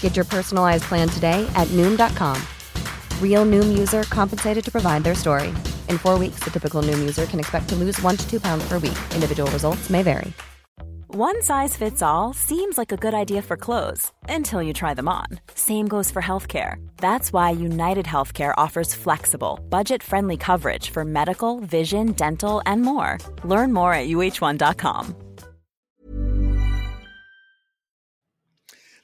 Get your personalized plan today at Noom.com. Real Noom user compensated to provide their story. In four weeks, the typical Noom user can expect to lose one to two pounds per week. Individual results may vary. One size fits all seems like a good idea for clothes until you try them on. Same goes for healthcare. That's why United Healthcare offers flexible, budget friendly coverage for medical, vision, dental, and more. Learn more at uh1.com.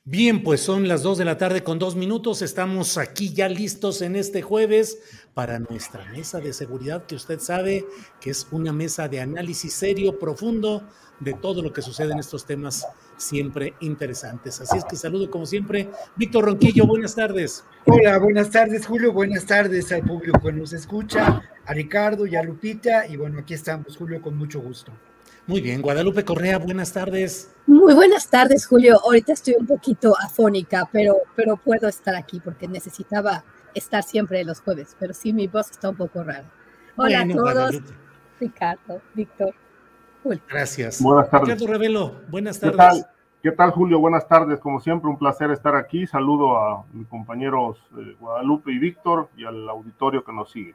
Bien, pues son las 2 de la tarde con dos minutos. Estamos aquí ya listos en este jueves para nuestra mesa de seguridad, que usted sabe que es una mesa de análisis serio, profundo de todo lo que sucede en estos temas siempre interesantes. Así es que saludo como siempre. Víctor Ronquillo, buenas tardes. Hola, buenas tardes Julio, buenas tardes al público que nos escucha, a Ricardo y a Lupita. Y bueno, aquí estamos Julio con mucho gusto. Muy bien, Guadalupe Correa, buenas tardes. Muy buenas tardes, Julio. Ahorita estoy un poquito afónica, pero, pero puedo estar aquí porque necesitaba estar siempre los jueves, pero sí mi voz está un poco rara. Hola a todos, Ricardo, Víctor. Julio. Gracias. Buenas tardes. Ricardo Revelo, buenas tardes. ¿Qué tal? ¿Qué tal, Julio? Buenas tardes. Como siempre, un placer estar aquí. Saludo a mis compañeros eh, Guadalupe y Víctor y al auditorio que nos sigue.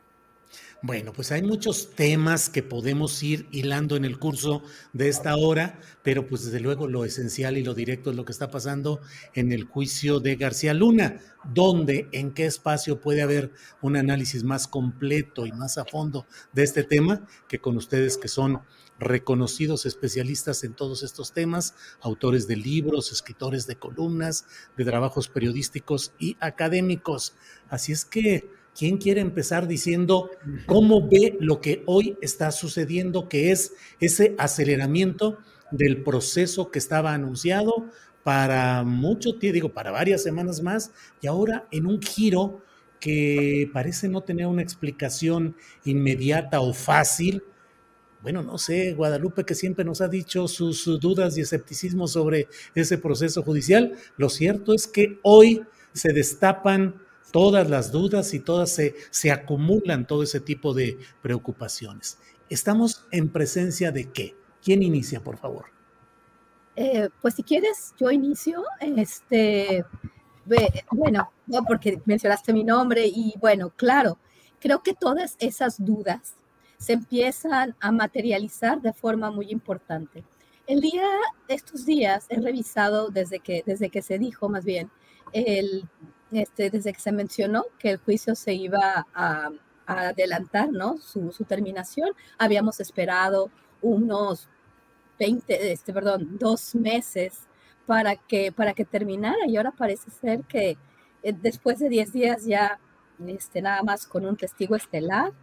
Bueno, pues hay muchos temas que podemos ir hilando en el curso de esta hora, pero pues desde luego lo esencial y lo directo es lo que está pasando en el juicio de García Luna, donde, en qué espacio puede haber un análisis más completo y más a fondo de este tema que con ustedes que son reconocidos especialistas en todos estos temas, autores de libros, escritores de columnas, de trabajos periodísticos y académicos. Así es que ¿Quién quiere empezar diciendo cómo ve lo que hoy está sucediendo, que es ese aceleramiento del proceso que estaba anunciado para mucho tiempo, digo, para varias semanas más, y ahora en un giro que parece no tener una explicación inmediata o fácil? Bueno, no sé, Guadalupe, que siempre nos ha dicho sus dudas y escepticismo sobre ese proceso judicial, lo cierto es que hoy se destapan todas las dudas y todas se, se acumulan todo ese tipo de preocupaciones. ¿Estamos en presencia de qué? ¿Quién inicia, por favor? Eh, pues si quieres, yo inicio. Este, bueno, no porque mencionaste mi nombre y bueno, claro, creo que todas esas dudas se empiezan a materializar de forma muy importante. El día estos días he revisado desde que, desde que se dijo más bien el este, desde que se mencionó que el juicio se iba a, adelantar, ¿no? Su, terminación, habíamos esperado unos 20, este, perdón, dos meses para que, para que terminara y ahora parece ser que eh, después de 10 días ya este, nada más con un testigo estelar,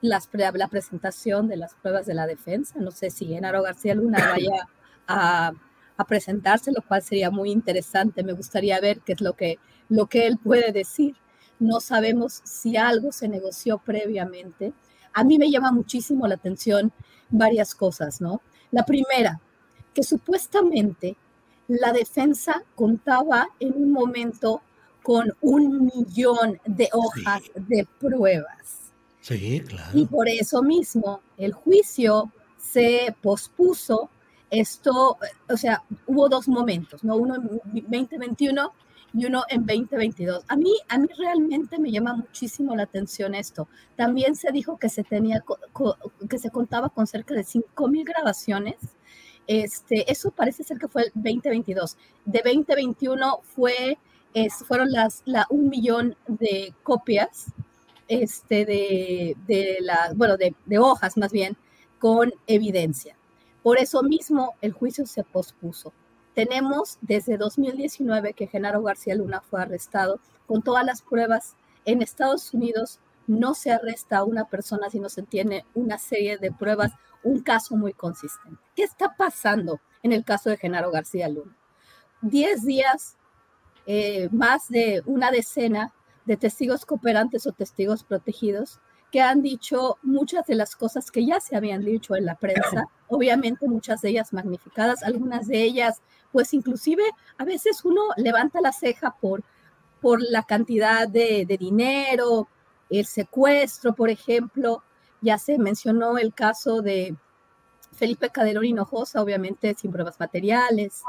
las, la presentación de las pruebas de la defensa, no sé si Genaro García Luna vaya a, a presentarse, lo cual sería muy interesante, me gustaría ver qué es lo que lo que él puede decir. No sabemos si algo se negoció previamente. A mí me llama muchísimo la atención varias cosas, ¿no? La primera, que supuestamente la defensa contaba en un momento con un millón de hojas de pruebas. Sí, claro. Y por eso mismo el juicio se pospuso. Esto, o sea, hubo dos momentos, ¿no? Uno en 2021 y uno en 2022. A mí, a mí realmente me llama muchísimo la atención esto. También se dijo que se, tenía, que se contaba con cerca de 5.000 grabaciones. Este, eso parece ser que fue el 2022. De 2021 fue, fueron las, la, un millón de copias este, de, la, bueno, de hojas más bien, con evidencia. Por eso mismo el juicio se pospuso. Tenemos desde 2019 que Genaro García Luna fue arrestado con todas las pruebas. En Estados Unidos no se arresta a una persona si no se tiene una serie de pruebas, un caso muy consistente. ¿Qué está pasando en el caso de Genaro García Luna? Diez días eh, más de una decena de testigos cooperantes o testigos protegidos que han dicho muchas de las cosas que ya se habían dicho en la prensa, obviamente muchas de ellas magnificadas, algunas de ellas, pues inclusive a veces uno levanta la ceja por, por la cantidad de, de dinero, el secuestro, por ejemplo, ya se mencionó el caso de Felipe Calderón Hinojosa, obviamente sin pruebas materiales.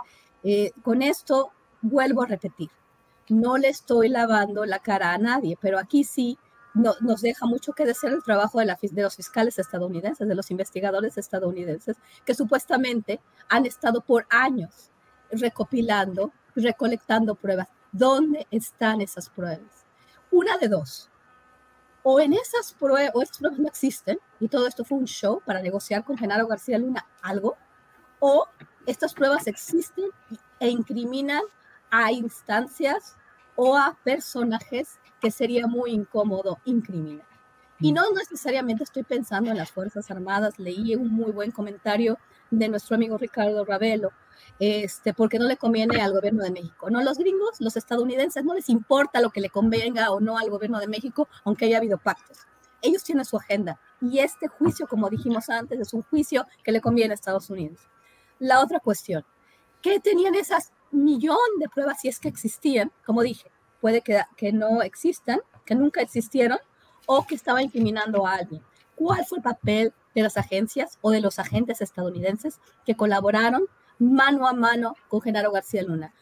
Eh, con esto vuelvo a repetir, no le estoy lavando la cara a nadie, pero aquí sí nos deja mucho que desear el trabajo de, los fiscales estadounidenses, de los investigadores estadounidenses, que supuestamente han estado por años recopilando, recolectando pruebas. ¿Dónde están esas pruebas? Una de dos. O en esas pruebas, o estas pruebas no existen, y todo esto fue un show para negociar con Genaro García Luna algo, o estas pruebas existen e incriminan a instancias o a personajes que sería muy incómodo incriminar. Y no necesariamente estoy pensando en las Fuerzas Armadas, leí un muy buen comentario de nuestro amigo Ricardo Ravelo, este, porque no le conviene al gobierno de México. No, los gringos, los estadounidenses, no les importa lo que le convenga o no al gobierno de México, aunque haya habido pactos. Ellos tienen su agenda y este juicio, como dijimos antes, es un juicio que le conviene a Estados Unidos. La otra cuestión, ¿qué tenían esas millón de pruebas si es que existían? Como dije, puede que, que no existan, que nunca existieron, o que estaba incriminando a alguien. ¿Cuál fue el papel de las agencias o de los agentes estadounidenses que colaboraron mano a mano con Genaro García Luna?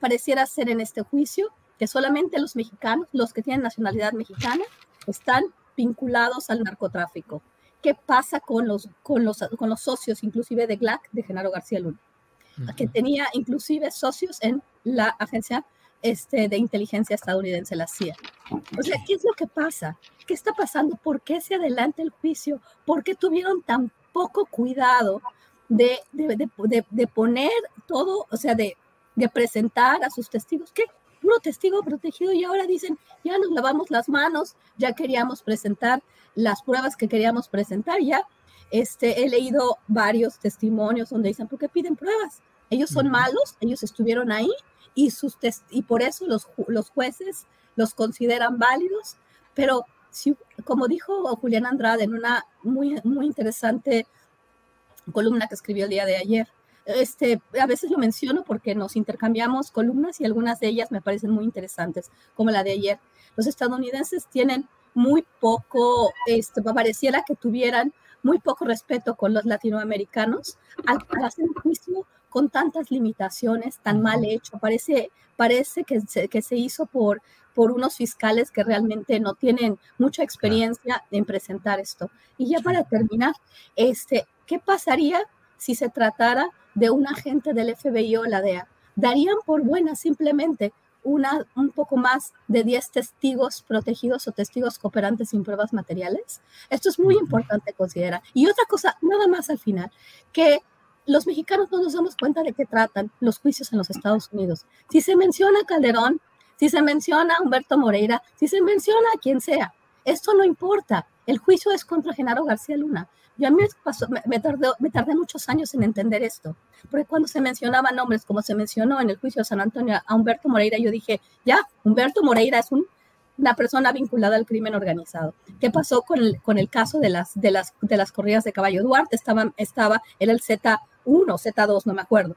Pareciera ser en este juicio que solamente los mexicanos, los que tienen nacionalidad mexicana, están vinculados al narcotráfico. ¿Qué pasa con los, con los, con los socios, inclusive de GLAC, de Genaro García Luna? Que tenía inclusive socios en la agencia este, de inteligencia estadounidense, la CIA. O sea, ¿qué es lo que pasa? ¿Qué está pasando? ¿Por qué se adelanta el juicio? ¿Por qué tuvieron tan poco cuidado de, de, poner todo, o sea, de, presentar a sus testigos? ¿Qué? Puro testigo protegido y ahora dicen, ya nos lavamos las manos, ya queríamos presentar las pruebas que queríamos presentar, ya este, he leído varios testimonios donde dicen, ¿por qué piden pruebas? Ellos son malos, ellos estuvieron ahí, y, sus y por eso los, los jueces los consideran válidos, pero si, como dijo Julián Andrade en una muy, muy interesante columna que escribió el día de ayer, este, a veces lo menciono porque nos intercambiamos columnas y algunas de ellas me parecen muy interesantes, como la de ayer. Los estadounidenses tienen muy poco, este, pareciera que tuvieran muy poco respeto con los latinoamericanos al, hacer un juicio con tantas limitaciones, tan mal hecho. Parece, parece que, se, que se hizo por, por unos fiscales que realmente no tienen mucha experiencia en presentar esto. Y ya para terminar, este, ¿qué pasaría si se tratara de un agente del FBI o la DEA? ¿Darían por buena simplemente una, un poco más de 10 testigos protegidos o testigos cooperantes sin pruebas materiales? Esto es muy importante considerar. Y otra cosa, nada más al final, que los mexicanos no nos damos cuenta de qué tratan los juicios en los Estados Unidos. Si se menciona Calderón, si se menciona a Humberto Moreira, si se menciona a quien sea, esto no importa. El juicio es contra Genaro García Luna. Yo a mí me, me, tardé, me tardé muchos años en entender esto, porque cuando se mencionaban nombres, como se mencionó en el juicio de San Antonio a Humberto Moreira, yo dije, ya, Humberto Moreira es un una persona vinculada al crimen organizado. ¿Qué pasó con el, con el caso de las, de, las, de las corridas de caballo? Duarte estaba, estaba, era el Z1, Z2, no me acuerdo.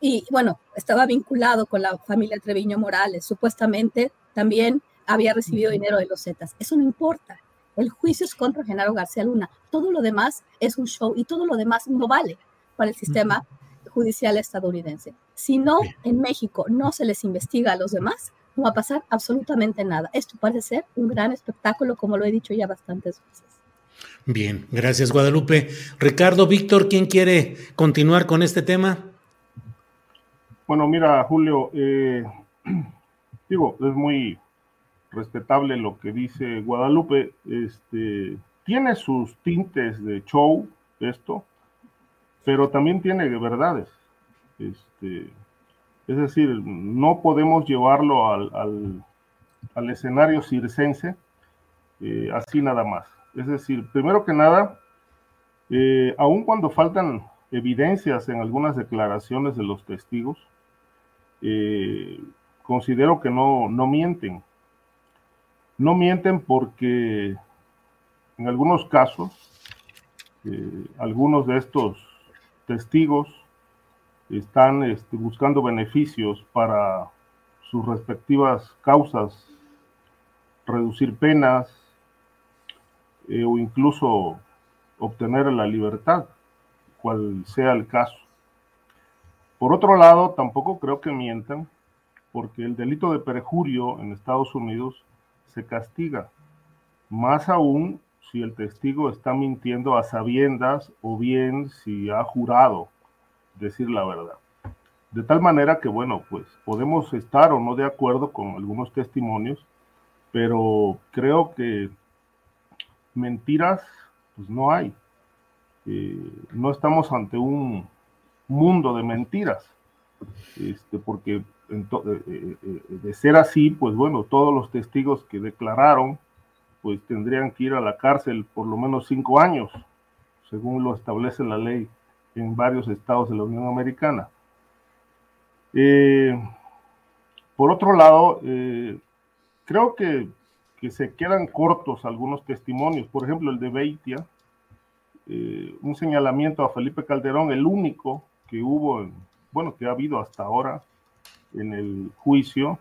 Y bueno, estaba vinculado con la familia Treviño Morales. Supuestamente también había recibido dinero de los Zetas. Eso no importa. El juicio es contra Genaro García Luna. Todo lo demás es un show y todo lo demás no vale para el sistema judicial estadounidense. Si no, en México no se les investiga a los demás, no va a pasar absolutamente nada. Esto parece ser un gran espectáculo, como lo he dicho ya bastantes veces. Bien, gracias Guadalupe. Ricardo, Víctor, ¿quién quiere continuar con este tema? Bueno, mira, Julio, eh, digo, es muy respetable lo que dice Guadalupe. Este, tiene sus tintes de show esto, pero también tiene verdades. Este, es decir, no podemos llevarlo al, escenario circense eh, así nada más. Es decir, primero que nada, eh, aun cuando faltan evidencias en algunas declaraciones de los testigos, eh, considero que no, mienten. No mienten porque en algunos casos, algunos de estos testigos están este, buscando beneficios para sus respectivas causas, reducir penas eh, o incluso obtener la libertad, cual sea el caso. Por otro lado, tampoco creo que mientan, porque el delito de perjurio en Estados Unidos se castiga, más aún si el testigo está mintiendo a sabiendas o bien si ha jurado decir la verdad. De tal manera que, bueno, pues podemos estar o no de acuerdo con algunos testimonios, pero creo que mentiras, pues no hay. Eh, no estamos ante un mundo de mentiras, este, porque eh, eh, de ser así, pues bueno, todos los testigos que declararon, pues tendrían que ir a la cárcel por lo menos cinco años, según lo establece la ley en varios estados de la Unión Americana. por otro lado, creo que, que, se quedan cortos algunos testimonios, por ejemplo el de Beitia, eh, un señalamiento a Felipe Calderón, el único que hubo, bueno, que ha habido hasta ahora en el juicio,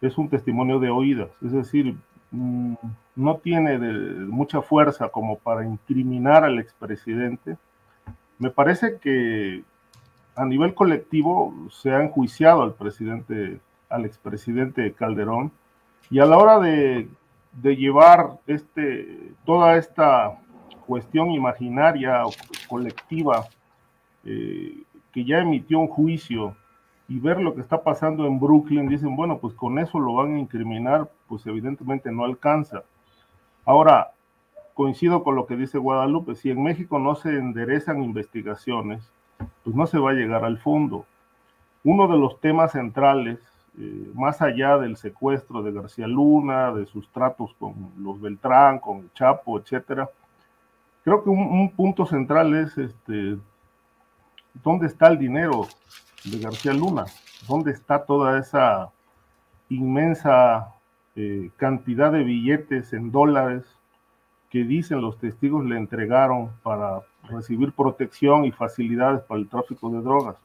es un testimonio de oídas, es decir, mm, no tiene mucha fuerza como para incriminar al expresidente. Me parece que a nivel colectivo se ha enjuiciado al presidente, al expresidente Calderón, y a la hora de, llevar este, toda esta cuestión imaginaria o colectiva eh, que ya emitió un juicio y ver lo que está pasando en Brooklyn, dicen, bueno, pues con eso lo van a incriminar, pues evidentemente no alcanza. Ahora, coincido con lo que dice Guadalupe, si en México no se enderezan investigaciones, pues no se va a llegar al fondo. Uno de los temas centrales, eh, más allá del secuestro de García Luna, de sus tratos con los Beltrán, con el Chapo, etcétera, creo que un, punto central es este, dónde está el dinero de García Luna, dónde está toda esa inmensa eh, cantidad de billetes en dólares que dicen los testigos le entregaron para recibir protección y facilidades para el tráfico de drogas.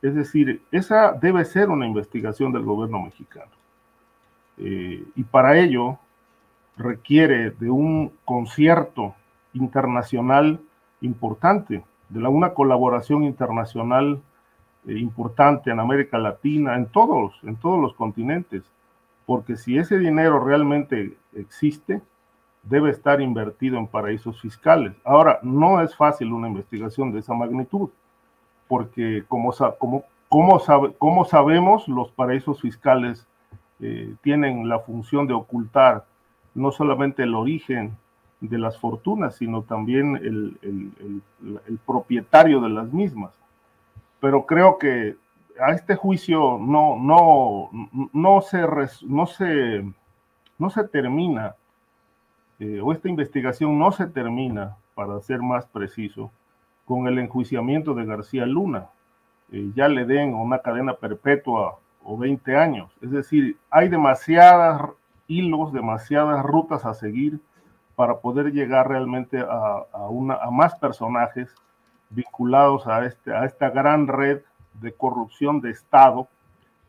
Es decir, esa debe ser una investigación del gobierno mexicano. Eh, y para ello requiere de un concierto internacional importante, de una colaboración internacional eh, importante en América Latina, en todos, en todos los continentes, porque si ese dinero realmente existe, debe estar invertido en paraísos fiscales. Ahora, no es fácil una investigación de esa magnitud, porque como, como, como, sabe, como sabemos, los paraísos fiscales eh, tienen la función de ocultar no solamente el origen de las fortunas, sino también el, propietario de las mismas. Pero creo que a este juicio no se termina, eh, o esta investigación no se termina, para ser más preciso, con el enjuiciamiento de García Luna. Eh, ya le den una cadena perpetua o 20 años. Es decir, hay demasiadas hilos, demasiadas rutas a seguir para poder llegar realmente a, más personajes vinculados este, a esta gran red de corrupción de Estado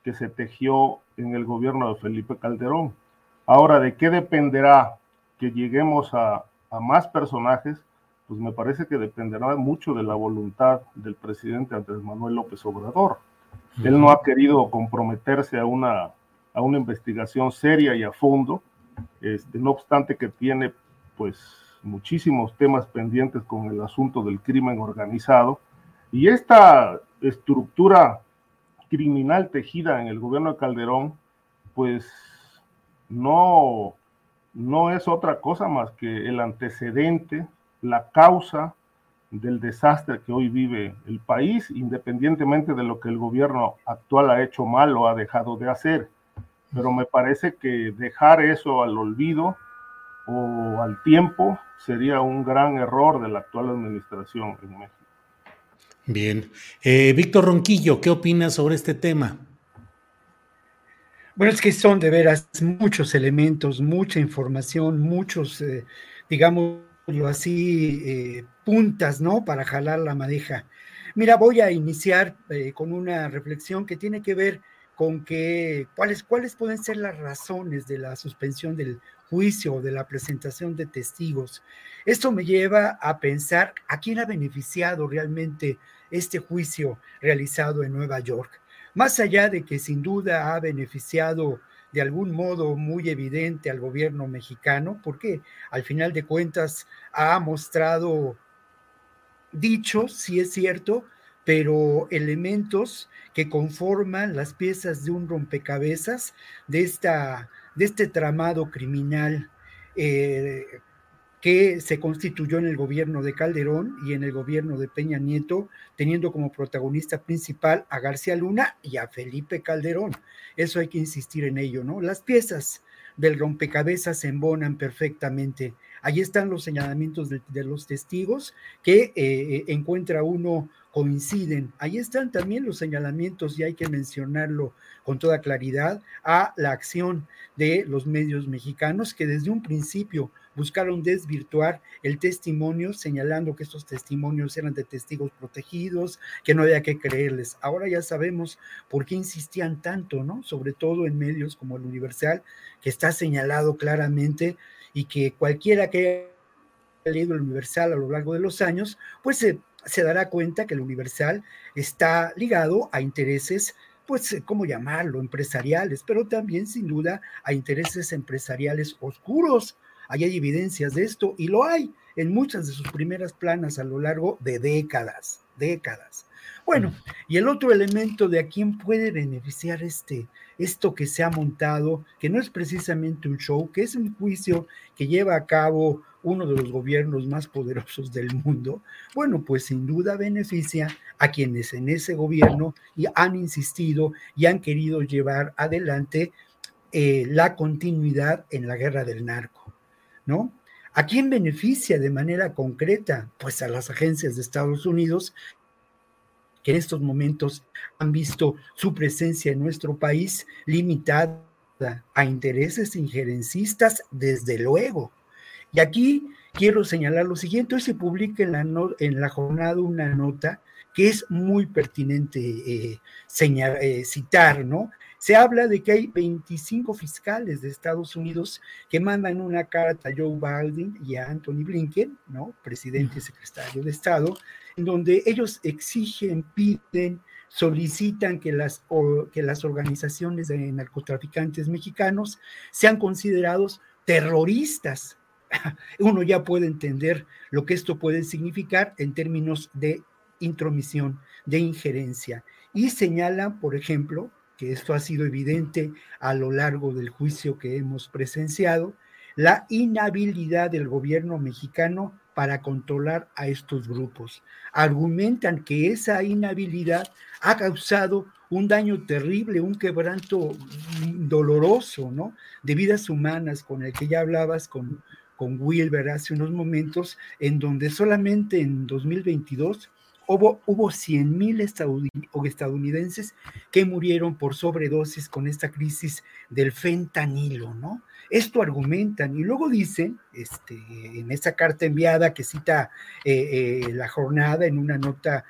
que se tejió en el gobierno de Felipe Calderón. Ahora, ¿de qué dependerá que lleguemos a, a más personajes? Pues me parece que dependerá mucho de la voluntad del presidente Andrés Manuel López Obrador. Él no ha querido comprometerse a una, a una investigación seria y a fondo, este, no obstante que tiene pues muchísimos temas pendientes con el asunto del crimen organizado y esta estructura criminal tejida en el gobierno de Calderón, pues no, no es otra cosa más que el antecedente, la causa del desastre que hoy vive el país, independientemente de lo que el gobierno actual ha hecho mal o ha dejado de hacer. Pero me parece que dejar eso al olvido o al tiempo sería un gran error de la actual administración en México. Bien. Eh, Víctor Ronquillo, ¿qué opinas sobre este tema? Bueno, es que son de veras muchos elementos, mucha información, muchos, eh, digámoslo así, eh, puntas, ¿no? Para jalar la madeja. Mira, voy a iniciar eh, con una reflexión que tiene que ver con que cuáles, cuáles pueden ser las razones de la suspensión del juicio o de la presentación de testigos. Esto me lleva a pensar a quién ha beneficiado realmente este juicio realizado en Nueva York más allá de que sin duda ha beneficiado de algún modo muy evidente al gobierno mexicano, porque al final de cuentas ha mostrado dichos, sí es cierto, pero elementos que conforman las piezas de un rompecabezas de, esta, de este tramado criminal. Eh, que se constituyó en el gobierno de Calderón y en el gobierno de Peña Nieto, teniendo como protagonista principal a García Luna y a Felipe Calderón. Eso hay que insistir en ello, ¿no? Las piezas del rompecabezas se embonan perfectamente. Allí están los señalamientos de, los testigos que eh, eh, encuentra uno coinciden. Ahí están también los señalamientos, y hay que mencionarlo con toda claridad, a la acción de los medios mexicanos que desde un principio buscaron desvirtuar el testimonio, señalando que estos testimonios eran de testigos protegidos, que no había que creerles. Ahora ya sabemos por qué insistían tanto, ¿no? Sobre todo en medios como el Universal, que está señalado claramente y que cualquiera que haya leído el Universal a lo largo de los años, pues se, se dará cuenta que el Universal está ligado a intereses pues, ¿cómo llamarlo? Empresariales, pero también sin duda a intereses empresariales oscuros, Ahí hay evidencias de esto y lo hay en muchas de sus primeras planas a lo largo de décadas, décadas. Bueno, mm. y el otro elemento de a quién puede beneficiar este, esto que se ha montado, que no es precisamente un show, que es un juicio que lleva a cabo uno de los gobiernos más poderosos del mundo, bueno, pues sin duda beneficia a quienes en ese gobierno y han insistido y han querido llevar adelante eh, la continuidad en la guerra del narco. ¿no? ¿A quién beneficia de manera concreta? Pues a las agencias de Estados Unidos que en estos momentos han visto su presencia en nuestro país limitada a intereses injerencistas, desde luego. Y aquí quiero señalar lo siguiente, hoy se publica en la, jornada una nota que es muy pertinente eh, eh, citar, ¿no? Se habla de que hay 25 fiscales de Estados Unidos que mandan una carta a Joe Biden y a Anthony Blinken, ¿no? Presidente y secretario de Estado, en donde ellos exigen, piden, solicitan que las, que las organizaciones de narcotraficantes mexicanos sean considerados terroristas. Uno ya puede entender lo que esto puede significar en términos de intromisión, de injerencia. Y señala, por ejemplo, que esto ha sido evidente a lo largo del juicio que hemos presenciado, la inhabilidad del gobierno mexicano para controlar a estos grupos. Argumentan que esa inhabilidad ha causado un daño terrible, un quebranto doloroso, ¿no? De vidas humanas, con el que ya hablabas con, con Wilber hace unos momentos, en donde solamente en 2022 hubo, hubo 100 mil estadounidenses que murieron por sobredosis con esta crisis del fentanilo, ¿no? Esto argumentan y luego dicen, este, en esa carta enviada que cita eh, eh, la jornada en una nota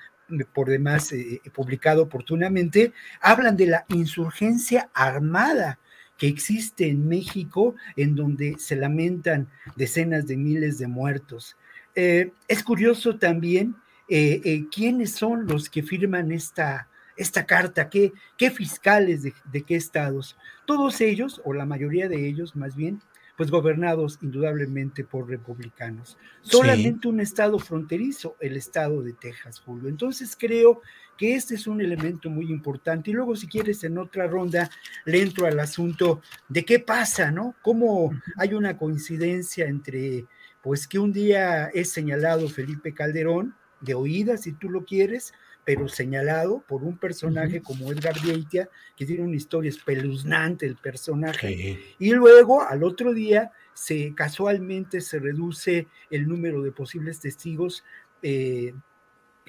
por demás eh, publicada oportunamente, hablan de la insurgencia armada que existe en México, en donde se lamentan decenas de miles de muertos. es curioso también eh, eh, quiénes son los que firman esta, esta carta, ¿Qué, qué fiscales de, qué estados. Todos ellos, o la mayoría de ellos más bien, pues gobernados indudablemente por republicanos. Solamente un estado fronterizo, el estado de Texas, Julio. Entonces creo que este es un elemento muy importante. Y luego, si quieres, en otra ronda le entro al asunto de qué pasa, ¿no? Cómo hay una coincidencia entre, pues que un día es señalado Felipe Calderón, de oídas, si tú lo quieres, pero señalado por un personaje como Edgar Vieitia, que tiene una historia espeluznante el personaje. Y luego, al otro día, se casualmente se reduce el número de posibles testigos eh,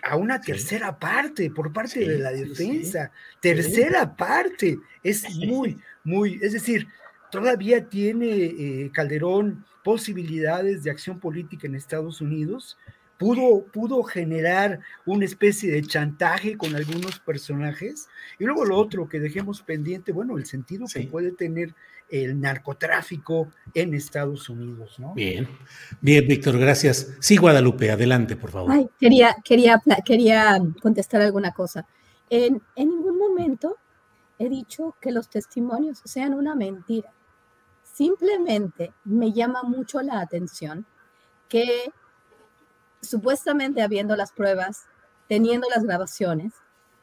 a una tercera parte por parte de la defensa. tercera parte. Es muy, muy, es decir, todavía tiene eh, Calderón posibilidades de acción política en Estados Unidos, pudo, pudo generar una especie de chantaje con algunos personajes. Y luego lo otro que dejemos pendiente, bueno, el sentido que puede tener el narcotráfico en Estados Unidos, ¿no? Bien, bien, Víctor, gracias. Sí, Guadalupe, adelante, por favor. Ay, quería, quería, quería contestar alguna cosa. En, en ningún momento he dicho que los testimonios sean una mentira. Simplemente me llama mucho la atención que supuestamente habiendo las pruebas, teniendo las grabaciones,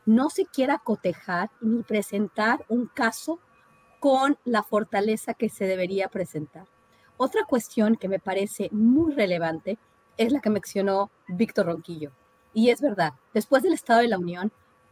no se quiera cotejar ni presentar un caso con la fortaleza que se debería presentar. Otra cuestión que me parece muy relevante es la que mencionó Víctor Ronquillo. Y es verdad, después del Estado de la Unión,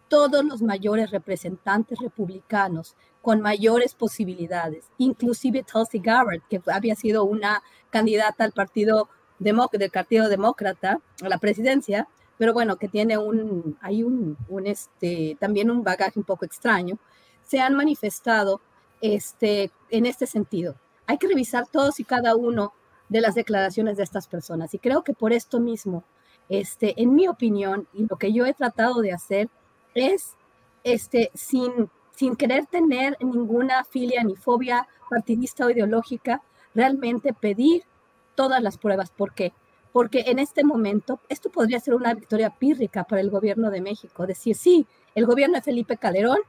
todos los mayores representantes republicanos con mayores posibilidades, inclusive Tulsi Gabbard, que había sido una candidata al Partido del Partido Demócrata a la presidencia, pero bueno, que tiene un, hay un, un, este, también un bagaje un poco extraño, se han manifestado este, en este sentido. Hay que revisar todos y cada uno de las declaraciones de estas personas y creo que por esto mismo, este, en mi opinión, y lo que yo he tratado de hacer es, este, sin, sin querer tener ninguna filia ni fobia partidista o ideológica, realmente pedir todas las pruebas. ¿Por qué? Porque en este momento esto podría ser una victoria pírrica para el gobierno de México. Decir, sí, el gobierno de Felipe Calderón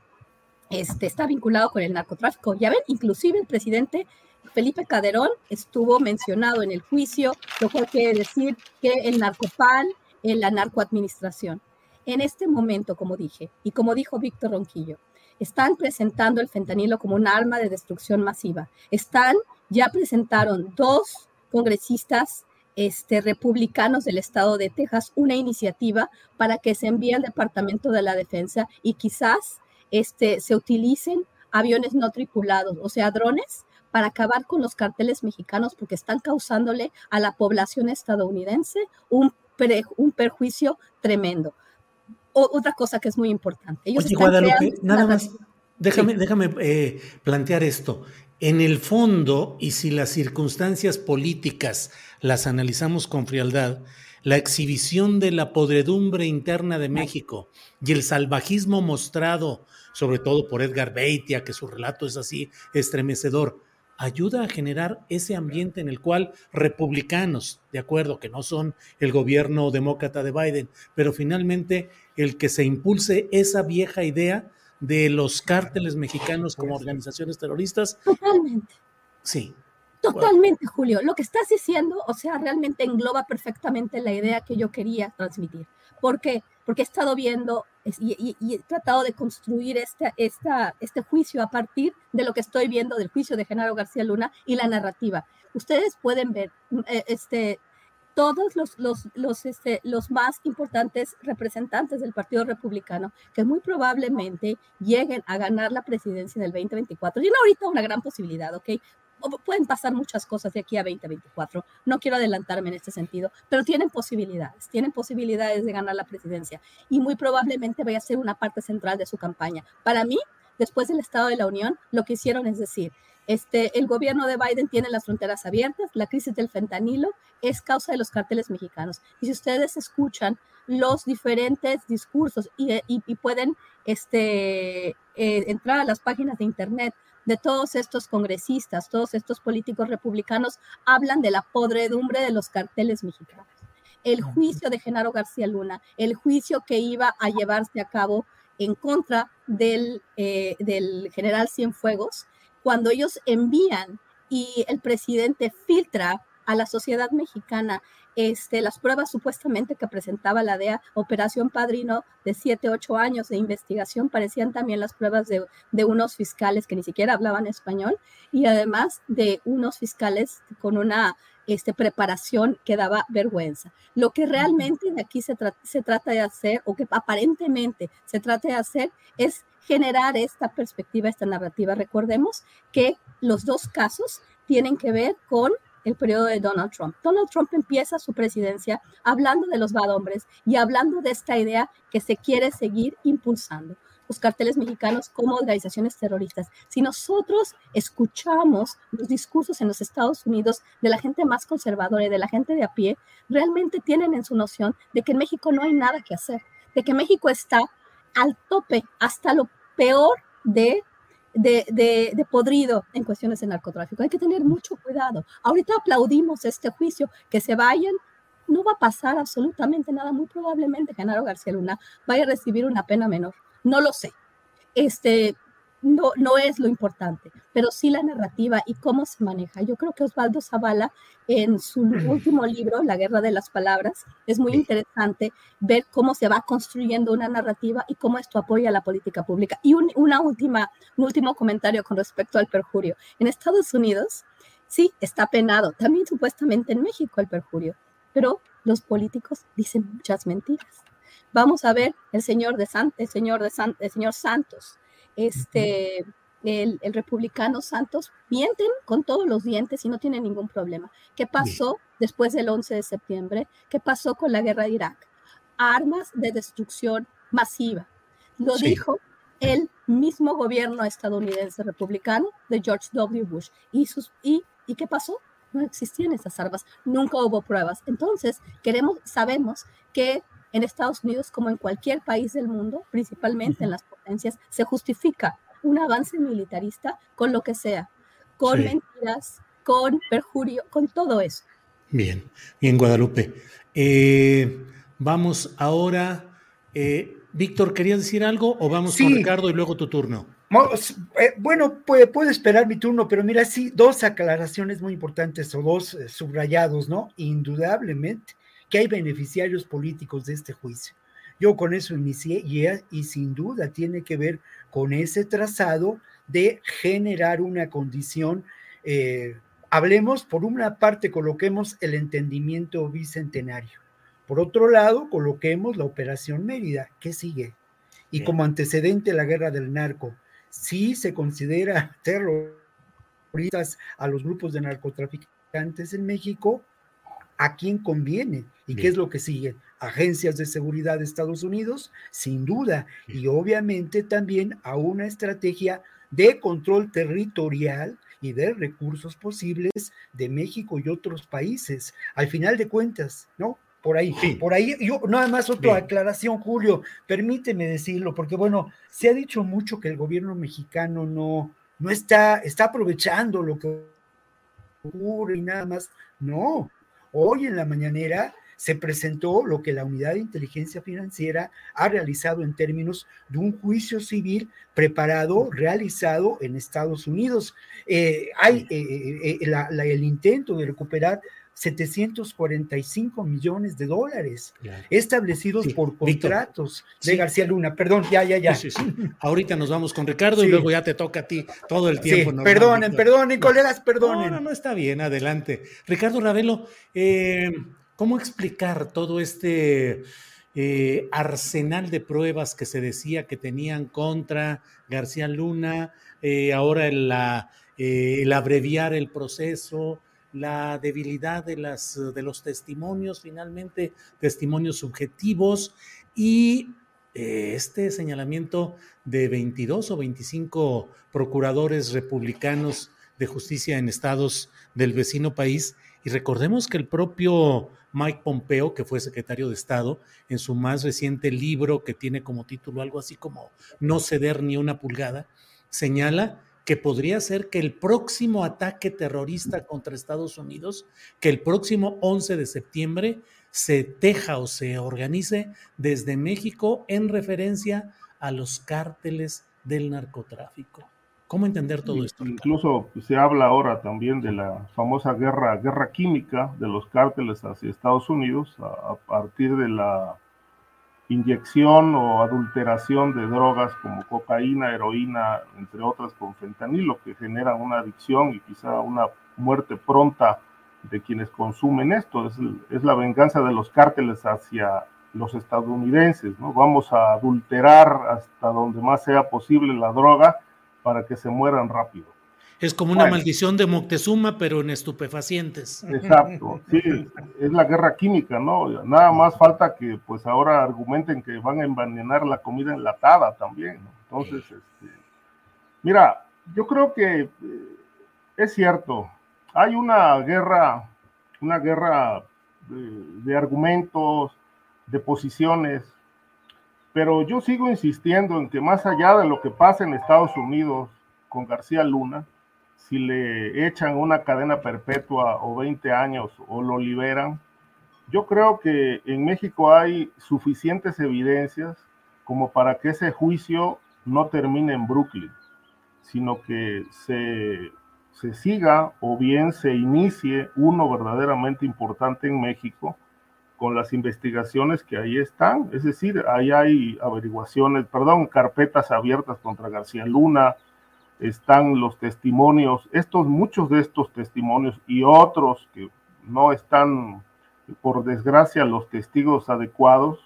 este, está vinculado con el narcotráfico. Ya ven, inclusive el presidente Felipe Calderón estuvo mencionado en el juicio, lo cual quiere decir que el narcopal, en la narcoadministración. En este momento, como dije, y como dijo Víctor Ronquillo, están presentando el fentanilo como un arma de destrucción masiva. Están, ya presentaron dos congresistas este, republicanos del estado de Texas una iniciativa para que se envíe al Departamento de la Defensa y quizás este, se utilicen aviones no tripulados, o sea, drones, para acabar con los carteles mexicanos porque están causándole a la población estadounidense un, un perjuicio tremendo. otra cosa que es muy importante. Ellos Oye, Guadalupe, nada más, déjame, déjame eh, plantear esto. En el fondo, y si las circunstancias políticas las analizamos con frialdad, la exhibición de la podredumbre interna de México y el salvajismo mostrado, sobre todo por Edgar Beitia, que su relato es así estremecedor, ayuda a generar ese ambiente en el cual republicanos, de acuerdo que no son el gobierno demócrata de Biden, pero finalmente el que se impulse esa vieja idea de los cárteles mexicanos como organizaciones terroristas. Totalmente. Sí. Totalmente, Julio. Lo que estás diciendo, o sea, realmente engloba perfectamente la idea que yo quería transmitir. ¿Por qué? Porque he estado viendo y, he tratado de construir esta, esta, este juicio a partir de lo que estoy viendo del juicio de Genaro García Luna y la narrativa. Ustedes pueden ver, eh, este, todos los, los, los, este, los más importantes representantes del Partido Republicano que muy probablemente lleguen a ganar la presidencia del 2024. Tienen ahorita una gran posibilidad, ¿ok? pueden pasar muchas cosas de aquí a 2024. No quiero adelantarme en este sentido, pero tienen posibilidades, tienen posibilidades de ganar la presidencia y muy probablemente vaya a ser una parte central de su campaña. Para mí, después del Estado de la Unión, lo que hicieron es decir, este, el gobierno de Biden tiene las fronteras abiertas, la crisis del fentanilo es causa de los carteles mexicanos. Y si ustedes escuchan los diferentes discursos y, pueden este, eh, entrar a las páginas de internet de todos estos congresistas, todos estos políticos republicanos, hablan de la podredumbre de los carteles mexicanos. El juicio de Genaro García Luna, el juicio que iba a llevarse a cabo en contra del, eh, del general Cienfuegos, cuando ellos envían y el presidente filtra a la sociedad mexicana este, las pruebas supuestamente que presentaba la DEA, Operación Padrino de 7, 8 años de investigación, parecían también las pruebas de, de, unos fiscales que ni siquiera hablaban español y además de unos fiscales con una este, preparación que daba vergüenza. Lo que realmente de aquí se, se trata de hacer, o que aparentemente se trata de hacer, es generar esta perspectiva, esta narrativa. Recordemos que los dos casos tienen que ver con el periodo de Donald Trump. Donald Trump empieza su presidencia hablando de los bad hombres y hablando de esta idea que se quiere seguir impulsando. Los carteles mexicanos como organizaciones terroristas. Si nosotros escuchamos los discursos en los Estados Unidos de la gente más conservadora y de la gente de a pie, realmente tienen en su noción de que en México no hay nada que hacer, de que México está al tope, hasta lo peor de de, de, podrido en cuestiones de narcotráfico. Hay que tener mucho cuidado. Ahorita aplaudimos este juicio, que se vayan no va a pasar absolutamente nada. Muy probablemente Genaro García Luna vaya a recibir una pena menor. No lo sé. Este, no, no es lo importante, pero sí la narrativa y cómo se maneja. Yo creo que Osvaldo Zavala, en su último libro, La Guerra de las Palabras, es muy interesante ver cómo se va construyendo una narrativa y cómo esto apoya la política pública. Y un, una última, un último comentario con respecto al perjurio. En Estados Unidos, sí, está penado. También supuestamente en México el perjurio pero los políticos dicen muchas mentiras. Vamos a ver el señor de el señor de el señor Santos, este, el, republicano Santos, mienten con todos los dientes y no tienen ningún problema. ¿Qué pasó después del 11 de septiembre? ¿Qué pasó con la guerra de Irak? Armas de destrucción masiva. Lo dijo el mismo gobierno estadounidense republicano de George W. Bush. ¿Y, sus, y, ¿Y qué pasó? no existían esas armas, nunca hubo pruebas. Entonces, queremos, sabemos que en Estados Unidos, como en cualquier país del mundo, principalmente en las potencias, se justifica un avance militarista con lo que sea, con mentiras, con perjurio, con todo eso. Bien, bien, Guadalupe. Eh, vamos ahora. Eh, Víctor, ¿querías decir algo o vamos con Ricardo y luego tu turno? Eh, bueno, puede, puede, esperar mi turno, pero mira, sí, dos aclaraciones muy importantes o dos eh, subrayados, ¿no? Indudablemente que hay beneficiarios políticos de este juicio. Yo con eso inicié y, y sin duda tiene que ver con ese trazado de generar una condición, eh, hablemos, por una parte coloquemos el entendimiento bicentenario, por otro lado coloquemos la operación Mérida, ¿qué sigue? Y como antecedente la guerra del narco, si se considera terroristas a los grupos de narcotraficantes en México, ¿a quién conviene? ¿Y qué es lo que sigue? Agencias de seguridad de Estados Unidos, sin duda, y obviamente también a una estrategia de control territorial y de recursos posibles de México y otros países. Al final de cuentas, ¿no? por ahí, por ahí, yo nada más otra aclaración, Julio, permíteme decirlo, porque bueno, se ha dicho mucho que el gobierno mexicano no, no está, está aprovechando lo que ocurre y nada más. No, hoy en la mañanera se presentó lo que la Unidad de Inteligencia Financiera ha realizado en términos de un juicio civil preparado, realizado en Estados Unidos. Eh, hay eh, eh, el intento de recuperar 745 millones de dólares establecidos por contratos de García Luna. Perdón, ya, ya, ya. Ahorita nos vamos con Ricardo y luego ya te toca a ti todo el tiempo. perdonen, perdonen, colegas, perdonen. No, no, está bien, adelante. Ricardo Ravelo, eh, ¿cómo explicar todo este eh, arsenal de pruebas que se decía que tenían contra García Luna, eh, ahora el abreviar el proceso? La debilidad de, las, de los testimonios, finalmente testimonios subjetivos y eh, este señalamiento de 22 o 25 procuradores republicanos de justicia en estados del vecino país. Y recordemos que el propio Mike Pompeo, que fue secretario de Estado, en su más reciente libro que tiene como título algo así como No ceder ni una pulgada, señala que podría ser que el próximo ataque terrorista contra Estados Unidos, que el próximo 11 de septiembre se teja o se organice desde México en referencia a los cárteles del narcotráfico. ¿Cómo entender todo esto? Incluso se habla ahora también de la famosa guerra, guerra química de los cárteles hacia Estados Unidos a partir de la inyección o adulteración de drogas como cocaína, heroína, entre otras con fentanilo, que generan una adicción y quizá una muerte pronta de quienes consumen esto. Es, es la venganza de los cárteles hacia los estadounidenses, ¿no? Vamos a adulterar hasta donde más sea posible la droga para que se mueran rápido. Es como una maldición de Moctezuma, pero en estupefacientes. Exacto, sí, es la guerra química, ¿no? Nada más falta que pues ahora argumenten que van a envenenar la comida enlatada también, ¿no? Entonces, este, mira, yo creo que eh, es cierto, hay una guerra, una guerra de, argumentos, de posiciones, pero yo sigo insistiendo en que más allá de lo que pasa en Estados Unidos con García Luna, si le echan una cadena perpetua o 20 años o lo liberan, yo creo que en México hay suficientes evidencias como para que ese juicio no termine en Brooklyn, sino que se, se siga o bien se inicie uno verdaderamente importante en México con las investigaciones que ahí están. Es decir, ahí hay averiguaciones, perdón, carpetas abiertas contra García Luna, están los testimonios, estos, muchos de estos testimonios y otros que no están, por desgracia, los testigos adecuados.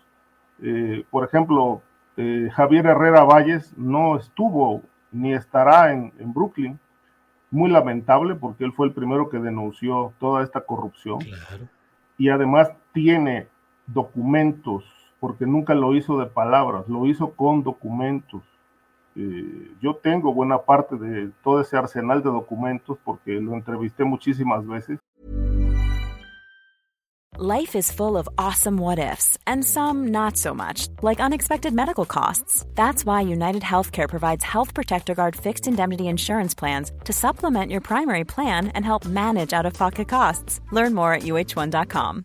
Eh, por ejemplo, eh, Javier Herrera Valles no estuvo ni estará en, en, Brooklyn. Muy lamentable porque él fue el primero que denunció toda esta corrupción. Y además tiene documentos, porque nunca lo hizo de palabras, lo hizo con documentos. Eh, yo tengo buena parte de todo ese arsenal de documentos porque lo entrevisté muchísimas veces. Life is full of awesome what ifs and some not so much, like unexpected medical costs. That's why United Healthcare provides Health Protector Guard fixed indemnity insurance plans to supplement your primary plan and help manage out of pocket costs. Learn more at uh1.com.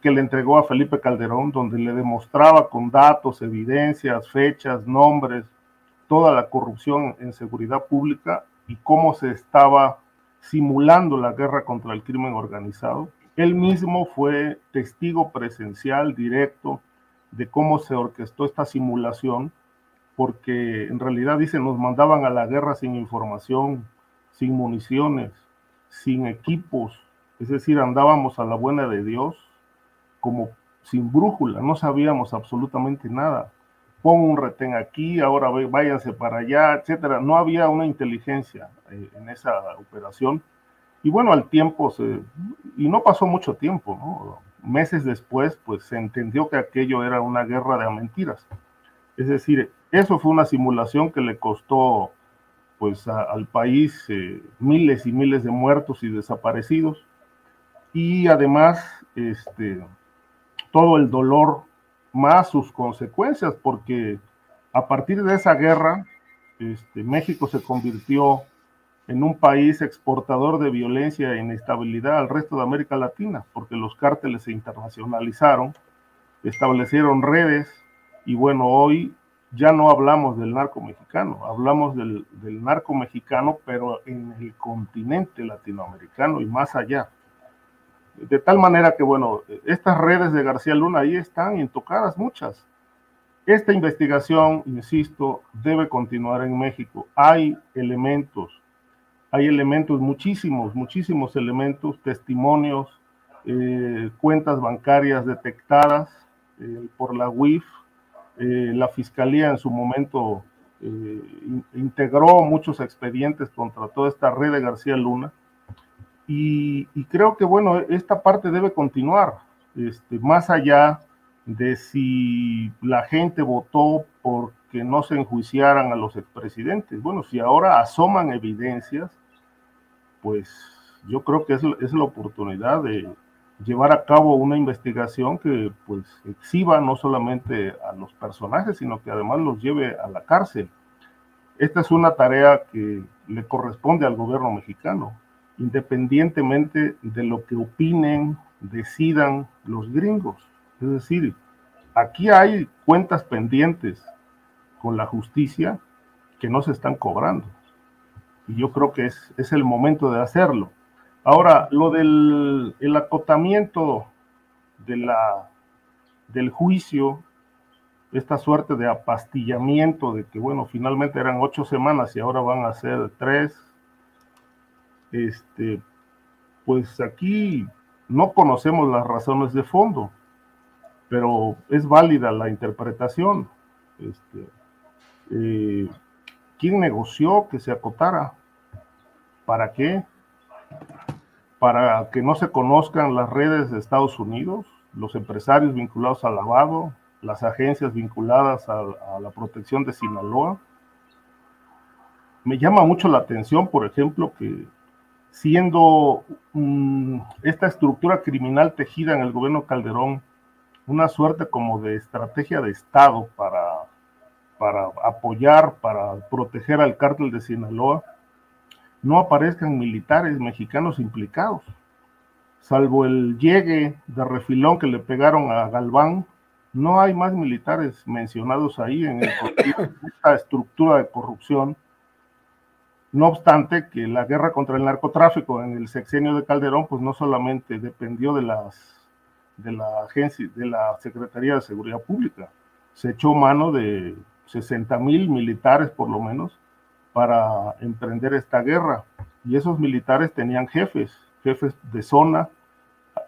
que le entregó a Felipe Calderón, donde le demostraba con datos, evidencias, fechas, nombres, toda la corrupción en seguridad pública y cómo se estaba simulando la guerra contra el crimen organizado. Él mismo fue testigo presencial directo de cómo se orquestó esta simulación, porque en realidad dice, nos mandaban a la guerra sin información, sin municiones, sin equipos, es decir, andábamos a la buena de Dios como sin brújula, no sabíamos absolutamente nada. Pon un retén aquí, ahora váyanse para allá, etcétera. No había una inteligencia eh, en esa operación. Y bueno, al tiempo, se, y no pasó mucho tiempo, ¿no? meses después, pues se entendió que aquello era una guerra de mentiras. Es decir, eso fue una simulación que le costó pues al país eh, miles y miles de muertos y desaparecidos. Y además, este, todo el dolor más sus consecuencias, porque a partir de esa guerra, este, México se convirtió en un país exportador de violencia e inestabilidad al resto de América Latina, porque los cárteles se internacionalizaron, establecieron redes y bueno, hoy ya no hablamos del narco mexicano, hablamos del, del narco mexicano, pero en el continente latinoamericano y más allá. De tal manera que, bueno, estas redes de García Luna ahí están intocadas muchas. Esta investigación, insisto, debe continuar en México. Hay elementos, hay elementos, muchísimos, muchísimos elementos, testimonios, eh, cuentas bancarias detectadas eh, por la UIF. Eh, la Fiscalía en su momento integró muchos expedientes contra toda esta red de García Luna y, creo que, bueno, esta parte debe continuar, este, más allá de si la gente votó porque no se enjuiciaran a los expresidentes. Bueno, si ahora asoman evidencias, pues yo creo que es, es la oportunidad de llevar a cabo una investigación que pues exhiba no solamente a los personajes, sino que además los lleve a la cárcel. Esta es una tarea que le corresponde al gobierno mexicano independientemente de lo que opinen, decidan los gringos. Es decir, aquí hay cuentas pendientes con la justicia que no se están cobrando. Y yo creo que es, es el momento de hacerlo. Ahora, lo del el acotamiento de la, del juicio, esta suerte de apastillamiento de que, bueno, finalmente eran ocho semanas y ahora van a ser tres, este, pues aquí no conocemos las razones de fondo, pero es válida la interpretación. Este, eh, ¿Quién negoció que se acotara? ¿Para qué? ¿Para que no se conozcan las redes de Estados Unidos, los empresarios vinculados al lavado, las agencias vinculadas a, la protección de Sinaloa? Me llama mucho la atención, por ejemplo, que siendo esta estructura criminal tejida en el gobierno Calderón una suerte como de estrategia de Estado para, para apoyar, para proteger al cártel de Sinaloa, no aparezcan militares mexicanos implicados, salvo el llegue de refilón que le pegaron a Galván, no hay más militares mencionados ahí en esta estructura de corrupción no obstante, que la guerra contra el narcotráfico en el sexenio de Calderón, pues no solamente dependió de las de la agencia, de la Secretaría de Seguridad Pública, se echó mano de 60 mil militares por lo menos para emprender esta guerra. Y esos militares tenían jefes, jefes de zona,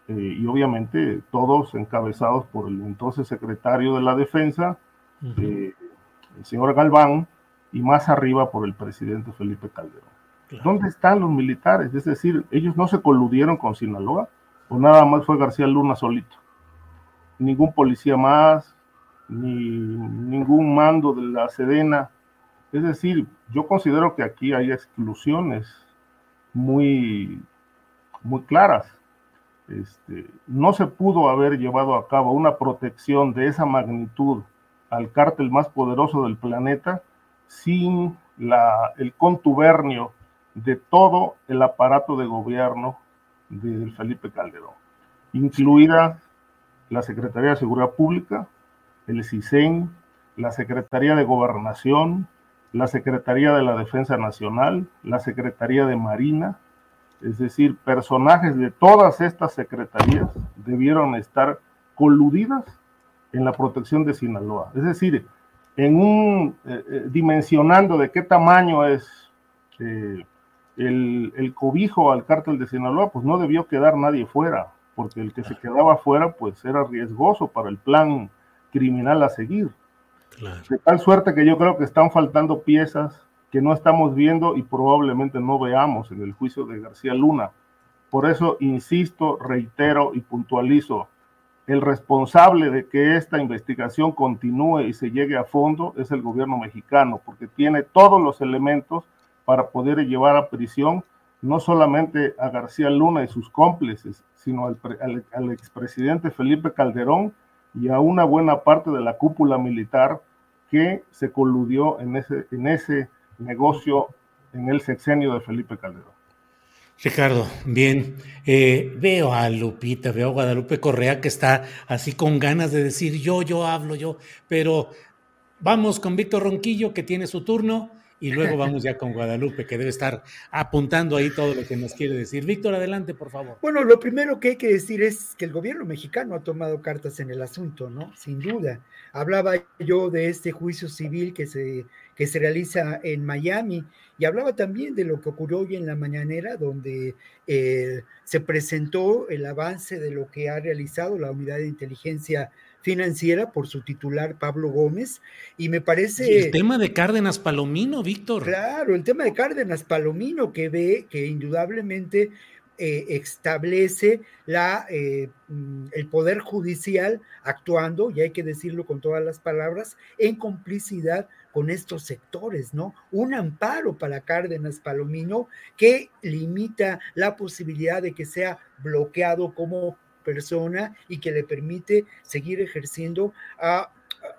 eh, y obviamente todos encabezados por el entonces secretario de la Defensa, eh, el señor Galván, y más arriba por el presidente Felipe Calderón. ¿Dónde están los militares? Es decir, ellos no se coludieron con Sinaloa, o nada más fue García Luna solito. Ningún policía más, ni ningún mando de la Sedena. Es decir, yo considero que aquí hay exclusiones muy, muy claras. Este, no se pudo haber llevado a cabo una protección de esa magnitud al cártel más poderoso del planeta sin el contubernio de todo el aparato de gobierno de Felipe Calderón, incluida la Secretaría de Seguridad Pública, el CISEN, la Secretaría de Gobernación, la Secretaría de la Defensa Nacional, la Secretaría de Marina, es decir, personajes de todas estas secretarías debieron estar coludidas en la protección de Sinaloa. Es decir, en un eh, eh, dimensionando de qué tamaño es eh, el, el, cobijo al cártel de Sinaloa, pues no debió quedar nadie fuera, porque el que se quedaba fuera, pues era riesgoso para el plan criminal a seguir. De tal suerte que yo creo que están faltando piezas que no estamos viendo y probablemente no veamos en el juicio de García Luna. Por eso insisto, reitero y puntualizo, el responsable de que esta investigación continúe y se llegue a fondo es el gobierno mexicano, porque tiene todos los elementos para poder llevar a prisión no solamente a García Luna y sus cómplices, sino al, expresidente Felipe Calderón y a una buena parte de la cúpula militar que se coludió ese, en ese negocio en el sexenio de Felipe Calderón. Ricardo, bien. Eh, veo a Lupita, veo a Guadalupe Correa que está así con ganas de decir yo, yo hablo, yo, pero vamos con Víctor Ronquillo que tiene su turno y luego vamos ya con Guadalupe que debe estar apuntando ahí todo lo que nos quiere decir. Víctor, adelante, por favor. Bueno, lo primero que hay que decir es que el gobierno mexicano ha tomado cartas en el asunto, ¿no? Sin duda. Hablaba yo de este juicio civil que se que se realiza en Miami. Y hablaba también de lo que ocurrió hoy en la mañanera, donde eh, se presentó el avance de lo que ha realizado la unidad de inteligencia financiera por su titular Pablo Gómez. Y me parece... El tema de Cárdenas Palomino, Víctor. Claro, el tema de Cárdenas Palomino, que ve que indudablemente eh, establece la, eh, mm, el Poder Judicial actuando, y hay que decirlo con todas las palabras, en complicidad con estos sectores, ¿no? Un amparo para Cárdenas Palomino que limita la posibilidad de que sea bloqueado como persona y que le permite seguir ejerciendo a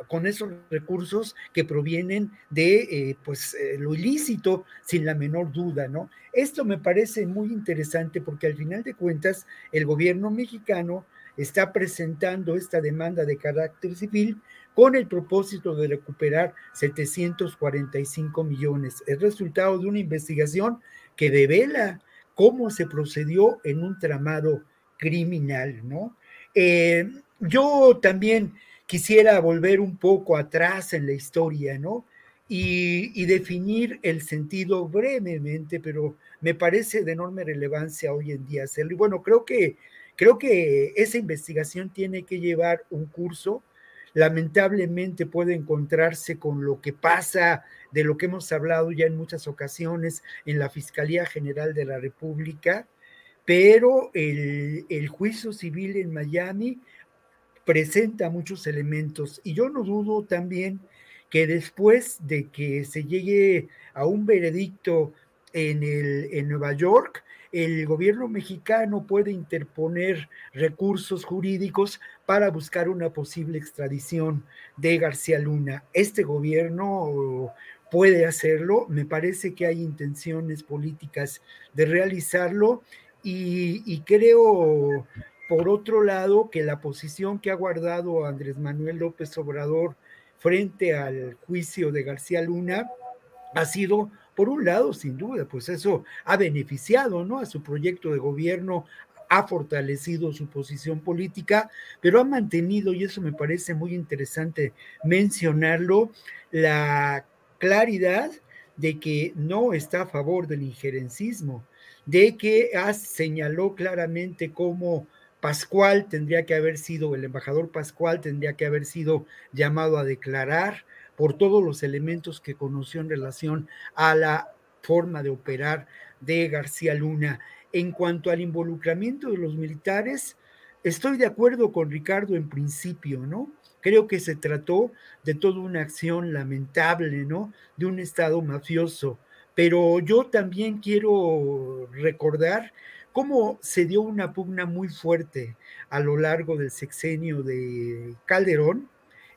con esos recursos que provienen de eh, pues eh, lo ilícito sin la menor duda, ¿no? Esto me parece muy interesante porque al final de cuentas el gobierno mexicano está presentando esta demanda de carácter civil con el propósito de recuperar 745 millones. Es resultado de una investigación que devela cómo se procedió en un tramado criminal, ¿no? Eh, yo también quisiera volver un poco atrás en la historia, ¿no? Y, definir el sentido brevemente, pero me parece de enorme relevancia hoy en día hacerlo. Y bueno, creo que, creo que esa investigación tiene que llevar un curso. Lamentablemente puede encontrarse con lo que pasa, de lo que hemos hablado ya en muchas ocasiones en la Fiscalía General de la República, pero el, juicio civil en Miami presenta muchos elementos. Y yo no dudo también que después de que se llegue a un veredicto en, el, en Nueva York, el gobierno mexicano puede interponer recursos jurídicos para buscar una posible extradición de García Luna. Este gobierno puede hacerlo, me parece que hay intenciones políticas de realizarlo y, creo por otro lado, que la posición que ha guardado Andrés Manuel López Obrador frente al juicio de García Luna ha sido, por un lado, sin duda, pues eso ha beneficiado, ¿no? A su proyecto de gobierno, ha fortalecido su posición política, pero ha mantenido, y eso me parece muy interesante mencionarlo, la claridad de que no está a favor del injerencismo, de que señaló claramente cómo Pascual tendría que haber sido, el embajador Pascual tendría que haber sido llamado a declarar por todos los elementos que conoció en relación a la forma de operar de García Luna. En cuanto al involucramiento de los militares, estoy de acuerdo con Ricardo en principio, ¿no? Creo que se trató de toda una acción lamentable, ¿no? De un Estado mafioso. Pero yo también quiero recordar cómo se dio una pugna muy fuerte a lo largo del sexenio de Calderón,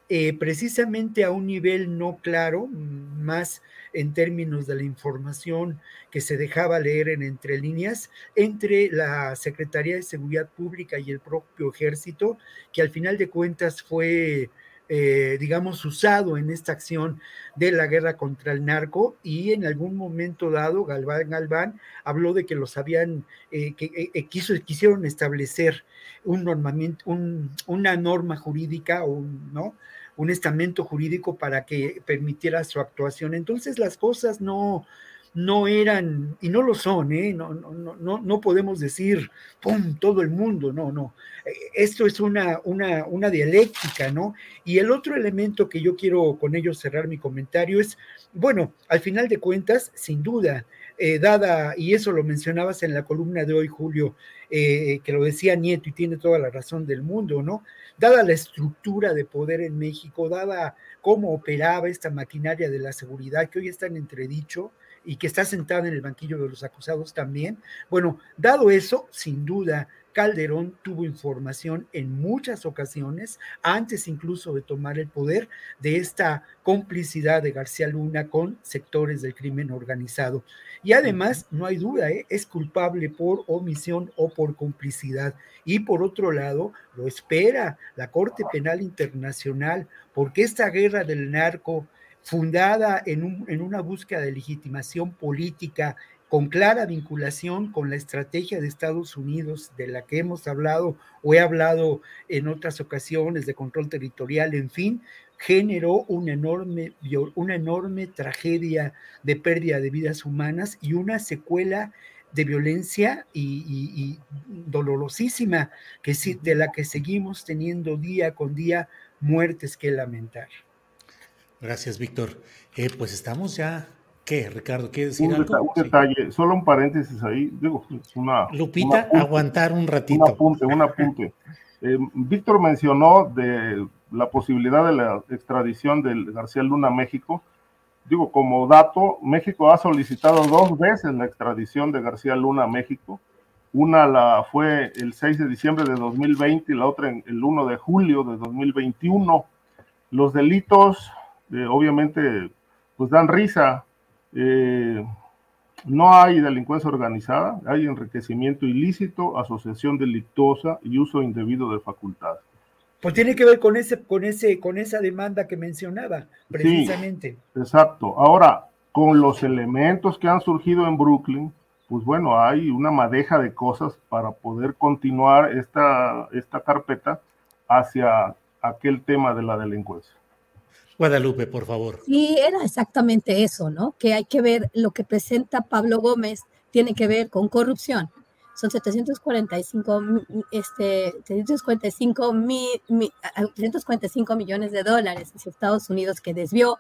eh, precisamente a un nivel no claro, más en términos de la información que se dejaba leer en entre líneas, entre la Secretaría de Seguridad Pública y el propio ejército, que al final de cuentas fue eh, digamos, usado en esta acción de la guerra contra el narco y en algún momento dado Galván Galván habló de que los habían, eh, que eh, quiso, quisieron establecer un normamiento, una norma jurídica, un, ¿no? un estamento jurídico para que permitiera su actuación. Entonces las cosas no, no eran, y no lo son, ¿eh? no, no, no, no podemos decir, ¡pum!, todo el mundo, no, no. Eh, esto es una, una, una dialéctica, ¿no? Y el otro elemento que yo quiero con ello cerrar mi comentario es, bueno, al final de cuentas, sin duda, eh, dada, y eso lo mencionabas en la columna de hoy, Julio, que lo decía Nieto y tiene toda la razón del mundo, ¿no? Dada la estructura de poder en México, dada cómo operaba esta maquinaria de la seguridad que hoy está en entredicho, y que está sentada en el banquillo de los acusados también. Bueno, dado eso, sin duda, Calderón tuvo información en muchas ocasiones, antes incluso de tomar el poder, de esta complicidad de García Luna con sectores del crimen organizado. Y además, no hay duda, ¿eh? es culpable por omisión o por complicidad. Y por otro lado, lo espera la Corte Penal Internacional, porque esta guerra del narco fundada en, un, en una búsqueda de legitimación política con clara vinculación con la estrategia de Estados Unidos de la que hemos hablado o he hablado en otras ocasiones de control territorial, en fin, generó una enorme, una enorme tragedia de pérdida de vidas humanas y una secuela de violencia y, dolorosísima que, de la que seguimos teniendo día con día muertes que lamentar. Gracias, Víctor. Eh, pues estamos ya. ¿Qué, Ricardo? ¿Quieres decir un algo? un detalle, solo un paréntesis ahí. Digo, una. Lupita, aguantar un ratito. Un apunte, un apunte. Eh, Víctor mencionó de la posibilidad de la extradición de García Luna a México. Digo, como dato, México ha solicitado dos veces la extradición de García Luna a México. Una la fue el 6 de diciembre de 2020 y la otra el 1 de julio de 2021. Los delitos eh, obviamente, pues dan risa. Eh, no hay delincuencia organizada, hay enriquecimiento ilícito, asociación delictuosa y uso indebido de facultades. Pues tiene que ver con ese, con ese, con esa demanda que mencionaba, precisamente. exacto. Ahora, con los elementos que han surgido en Brooklyn, pues bueno, hay una madeja de cosas para poder continuar esta, esta carpeta hacia aquel tema de la delincuencia. Guadalupe, por favor. Sí, era exactamente eso, ¿no? Que hay que ver lo que presenta Pablo Gómez tiene que ver con corrupción. Son 745, este, 745, 745 millones de dólares hacia Estados Unidos que desvió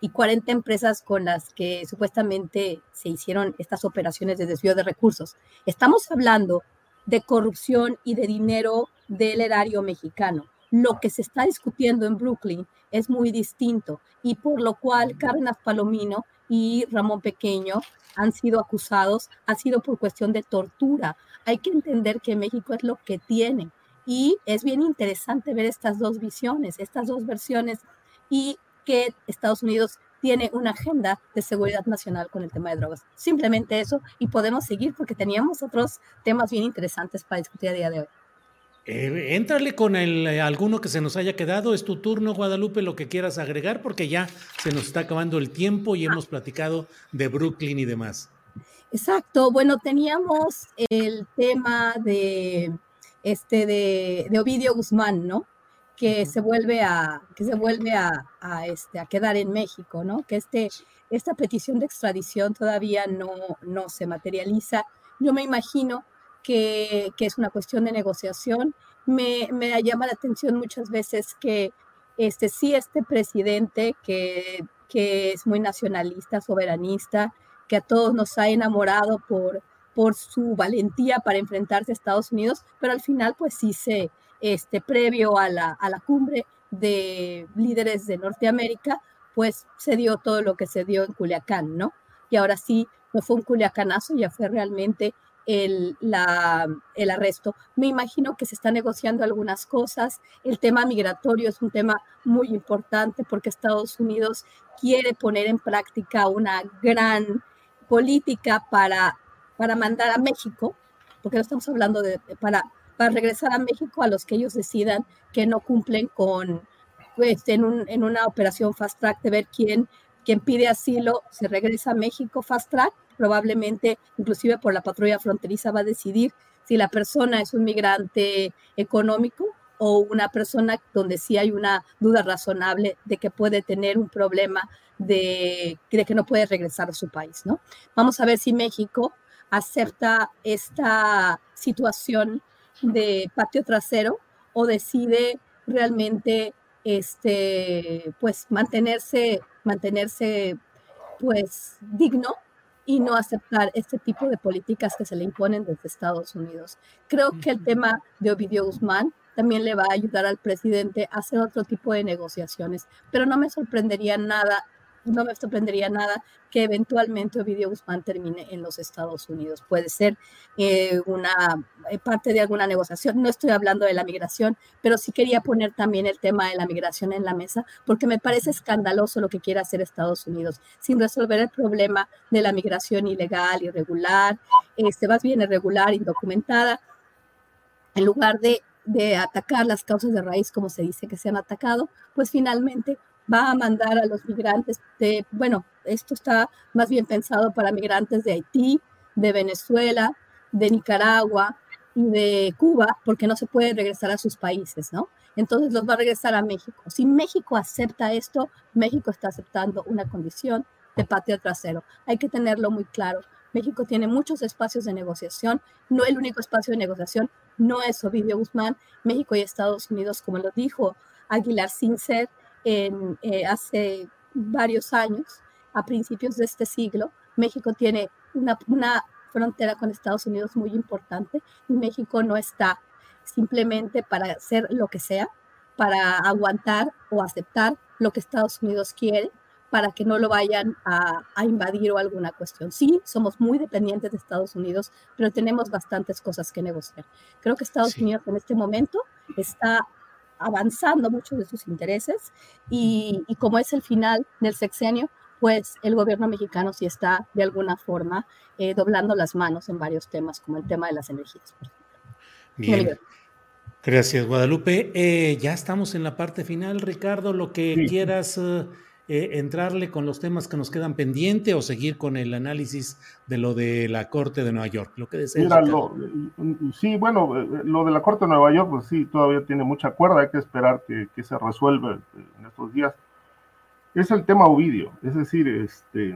y 40 empresas con las que supuestamente se hicieron estas operaciones de desvío de recursos. Estamos hablando de corrupción y de dinero del erario mexicano. Lo que se está discutiendo en Brooklyn es muy distinto y por lo cual Cárdenas Palomino y Ramón Pequeño han sido acusados, ha sido por cuestión de tortura. Hay que entender que México es lo que tiene y es bien interesante ver estas dos visiones, estas dos versiones y que Estados Unidos tiene una agenda de seguridad nacional con el tema de drogas. Simplemente eso y podemos seguir porque teníamos otros temas bien interesantes para discutir a día de hoy. Eh, éntrale con el, eh, alguno que se nos haya quedado. Es tu turno, Guadalupe, lo que quieras agregar, porque ya se nos está acabando el tiempo y hemos platicado de Brooklyn y demás. Exacto. Bueno, teníamos el tema de este de, de Ovidio Guzmán, ¿no? que se vuelve a, que se vuelve a, este, a quedar en México, ¿no? Que este, esta petición de extradición todavía no, no se materializa. Yo me imagino que, es una cuestión de negociación. Me, me, llama la atención muchas veces que este, sí, este presidente que, que es muy nacionalista, soberanista, que a todos nos ha enamorado por, por su valentía para enfrentarse a Estados Unidos, pero al final pues sí se, este, previo a la, a la cumbre de líderes de Norteamérica, pues se dio todo lo que se dio en Culiacán, ¿no? Y ahora sí, no fue un culiacanazo, ya fue realmente el, la, el arresto. Me imagino que se están negociando algunas cosas. El tema migratorio es un tema muy importante porque Estados Unidos quiere poner en práctica una gran política para, para mandar a México, porque no estamos hablando de, para para regresar a México a los que ellos decidan que no cumplen con, pues, en, un, en una operación fast track de ver quién, quién pide asilo, se regresa a México fast track, probablemente inclusive por la patrulla fronteriza va a decidir si la persona es un migrante económico o una persona donde sí hay una duda razonable de que puede tener un problema de, que no puede regresar a su país, ¿no? Vamos a ver si México acepta esta situación de patio trasero o decide realmente este pues mantenerse mantenerse pues digno y no aceptar este tipo de políticas que se le imponen desde Estados Unidos. Creo que el tema de Ovidio Guzmán también le va a ayudar al presidente a hacer otro tipo de negociaciones, pero no me sorprendería nada no me sorprendería nada que eventualmente Ovidio Guzmán termine en los Estados Unidos. Puede ser eh, una eh, parte de alguna negociación. No estoy hablando de la migración, pero sí quería poner también el tema de la migración en la mesa, porque me parece escandaloso lo que quiere hacer Estados Unidos, sin resolver el problema de la migración ilegal, irregular, este, más bien irregular, indocumentada, en lugar de de atacar las causas de raíz como se dice que se han atacado, pues finalmente va a mandar a los migrantes de, bueno, esto está más bien pensado para migrantes de Haití, de Venezuela, de Nicaragua y de Cuba, porque no se puede regresar a sus países, ¿no? Entonces los va a regresar a México. Si México acepta esto, México está aceptando una condición de patio trasero. Hay que tenerlo muy claro. México tiene muchos espacios de negociación. No el único espacio de negociación no es Ovidio Guzmán. México y Estados Unidos, como lo dijo Aguilar Sincer, en, eh, hace varios años, a principios de este siglo, México tiene una, una frontera con Estados Unidos muy importante y México no está simplemente para hacer lo que sea, para aguantar o aceptar lo que Estados Unidos quiere, para que no lo vayan a, a, invadir o alguna cuestión. Sí, somos muy dependientes de Estados Unidos, pero tenemos bastantes cosas que negociar. Creo que Estados sí. Unidos en este momento está avanzando muchos de sus intereses y, y, como es el final del sexenio, pues el gobierno mexicano sí está de alguna forma eh, doblando las manos en varios temas, como el tema de las energías. Bien. Gracias, Guadalupe. Eh, ya estamos en la parte final, Ricardo. Lo que sí. quieras uh, eh, entrarle con los temas que nos quedan pendientes o seguir con el análisis de lo de la Corte de Nueva York? Lo que desees. sí, bueno, lo de la Corte de Nueva York, pues sí, todavía tiene mucha cuerda, hay que esperar que, que se resuelva en estos días. Es el tema Ovidio, es decir, este,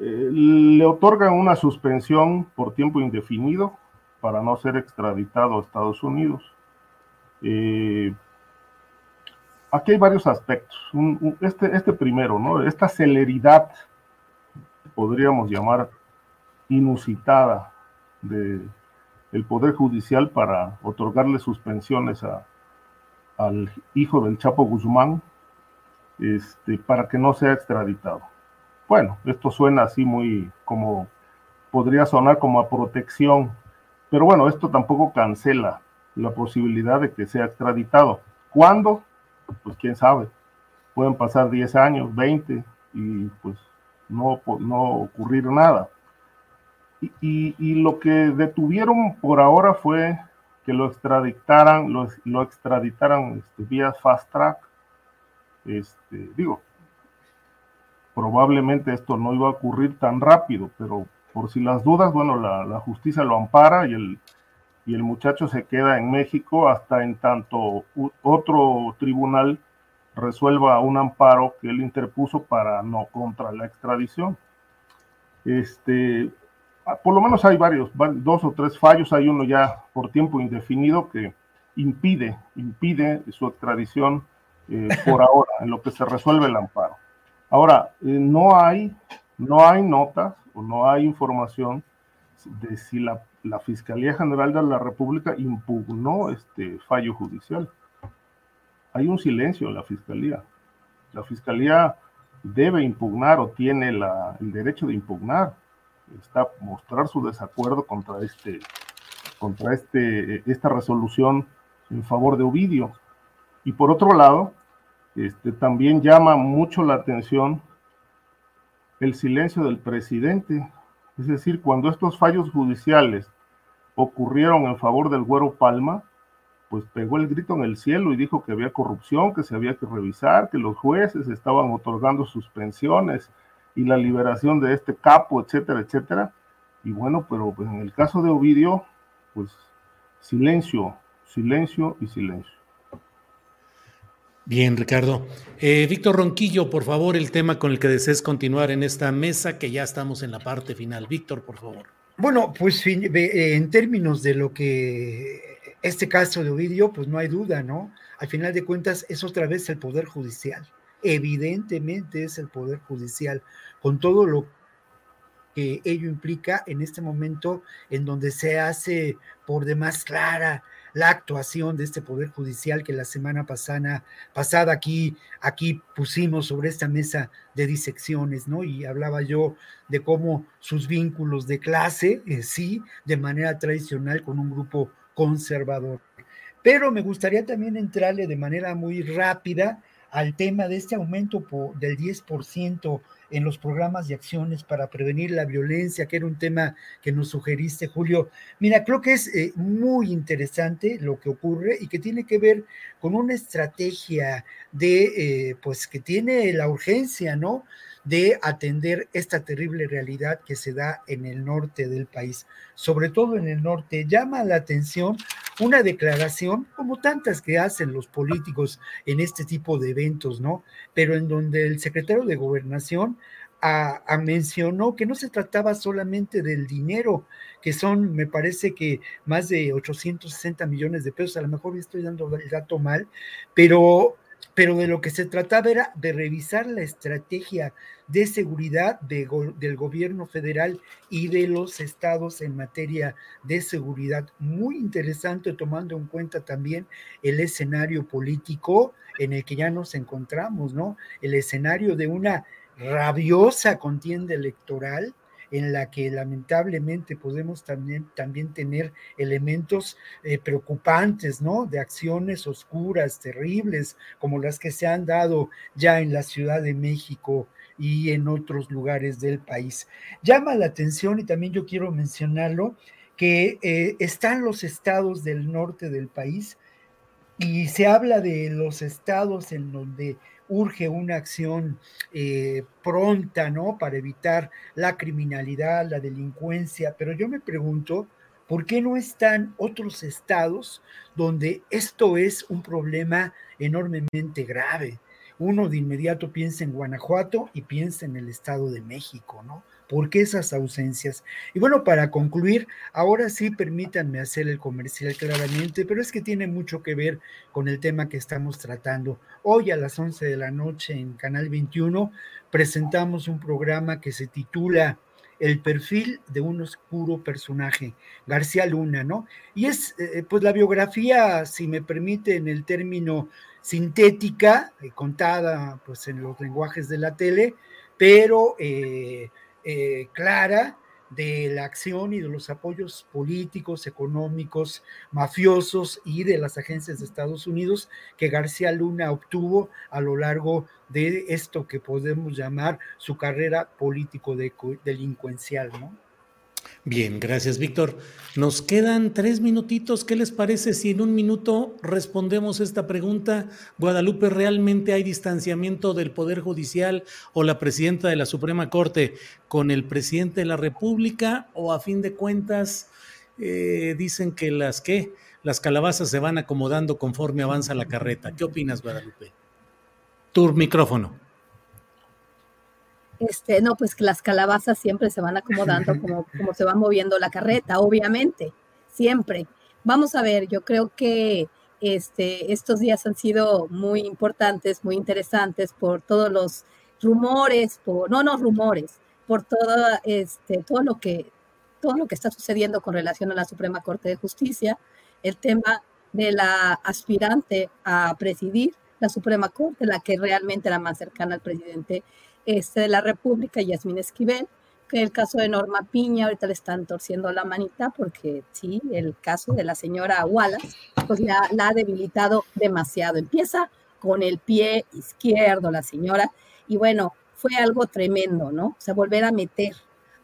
eh, le otorgan una suspensión por tiempo indefinido para no ser extraditado a Estados Unidos. Eh, aquí hay varios aspectos. este, este primero, ¿no? Esta celeridad, podríamos llamar inusitada, del Poder Judicial para otorgarle suspensiones al hijo del Chapo Guzmán este, para que no sea extraditado. Bueno, esto suena así muy como, podría sonar como a protección, pero bueno, esto tampoco cancela la posibilidad de que sea extraditado. ¿Cuándo? Pues quién sabe. Pueden pasar 10 años, 20 y pues no, no ocurrir nada. Y, lo que detuvieron por ahora fue que lo extraditaran, lo, lo extraditaran este, vía fast track. Este, digo, probablemente esto no iba a ocurrir tan rápido, pero por si las dudas, bueno, la, justicia lo ampara y el, y el muchacho se queda en México hasta en tanto otro tribunal resuelva un amparo que él interpuso para no contra la extradición. Este, ah, por lo menos hay varios, dos o tres fallos, hay uno ya por tiempo indefinido que impide, impide su extradición eh, por ahora, en lo que se resuelve el amparo. Ahora, eh, no, hay, no hay notas o no hay información de si la, Fiscalía General de la República impugnó este fallo judicial. Hay un silencio en la Fiscalía. La Fiscalía debe impugnar o tiene el derecho de impugnar, está mostrar su desacuerdo contra este contra este esta resolución en favor de Ovidio. Y por otro lado, este, también llama mucho la atención el silencio del presidente. Es decir, cuando estos fallos judiciales ocurrieron en favor del Güero Palma, pues pegó el grito en el cielo y dijo que había corrupción, que se había que revisar, que los jueces estaban otorgando suspensiones y la liberación de este capo, etcétera, etcétera. Y bueno, pero pues en el caso de Ovidio, pues silencio, silencio y silencio. Bien, Ricardo. Eh, Víctor Ronquillo, por favor, el tema con el que desees continuar en esta mesa, que ya estamos en la parte final. Víctor, por favor. Bueno, pues eh, en términos de lo que este caso de Ovidio, pues no hay duda, ¿no? Al final de cuentas es otra vez el Poder Judicial. Evidentemente es el Poder Judicial, con todo lo que ello implica en este momento en donde se hace por demás clara la actuación de este Poder Judicial que la semana pasada, pasada aquí, aquí pusimos sobre esta mesa de disecciones, ¿no? Y hablaba yo de cómo sus vínculos de clase, eh, sí, de manera tradicional con un grupo conservador. Pero me gustaría también entrarle de manera muy rápida al tema de este aumento del 10% en los programas y acciones para prevenir la violencia, que era un tema que nos sugeriste, Julio. Mira, creo que es eh, muy interesante lo que ocurre y que tiene que ver con una estrategia de, eh, pues, que tiene la urgencia, ¿no? de atender esta terrible realidad que se da en el norte del país, sobre todo en el norte. Llama la atención una declaración, como tantas que hacen los políticos en este tipo de eventos, ¿no? Pero en donde el secretario de gobernación a, mencionó que no se trataba solamente del dinero, que son, me parece que más de 860 millones de pesos, a lo mejor estoy dando el dato mal, pero pero de lo que se trataba era de revisar la estrategia de seguridad del gobierno federal y de los estados en materia de seguridad. Muy interesante tomando en cuenta también el escenario político en el que ya nos encontramos, ¿no? El escenario de una rabiosa contienda electoral en la que lamentablemente podemos también, también tener elementos eh, preocupantes, ¿no? De acciones oscuras, terribles, como las que se han dado ya en la Ciudad de México y en otros lugares del país. Llama la atención y también yo quiero mencionarlo, que eh, están los estados del norte del país y se habla de los estados en donde urge una acción eh, pronta, ¿no? Para evitar la criminalidad, la delincuencia, pero yo me pregunto, ¿por qué no están otros estados donde esto es un problema enormemente grave? Uno de inmediato piensa en Guanajuato y piensa en el Estado de México, ¿no? ¿Por qué esas ausencias? Y bueno, para concluir, ahora sí permítanme hacer el comercial claramente, pero es que tiene mucho que ver con el tema que estamos tratando. Hoy a las 11 de la noche en Canal 21 presentamos un programa que se titula el perfil de un oscuro personaje, García Luna, ¿no? Y es, eh, pues, la biografía, si me permiten el término sintética, eh, contada, pues, en los lenguajes de la tele, pero eh, eh, clara de la acción y de los apoyos políticos, económicos, mafiosos y de las agencias de Estados Unidos que García Luna obtuvo a lo largo de esto que podemos llamar su carrera político-delincuencial, ¿no? Bien, gracias, Víctor. Nos quedan tres minutitos. ¿Qué les parece si en un minuto respondemos esta pregunta? Guadalupe, ¿realmente hay distanciamiento del Poder Judicial o la presidenta de la Suprema Corte con el presidente de la República? ¿O a fin de cuentas eh, dicen que las que las calabazas se van acomodando conforme avanza la carreta? ¿Qué opinas, Guadalupe? Tu micrófono. Este, no, pues que las calabazas siempre se van acomodando como, como se va moviendo la carreta, obviamente, siempre. Vamos a ver, yo creo que este, estos días han sido muy importantes, muy interesantes por todos los rumores, por, no, no rumores, por todo, este, todo, lo que, todo lo que está sucediendo con relación a la Suprema Corte de Justicia, el tema de la aspirante a presidir la Suprema Corte, la que realmente era más cercana al presidente este de la República, Yasmín Esquivel, que el caso de Norma Piña, ahorita le están torciendo la manita porque sí, el caso de la señora Wallace, pues la, la ha debilitado demasiado. Empieza con el pie izquierdo la señora y bueno, fue algo tremendo, ¿no? O sea, volver a meter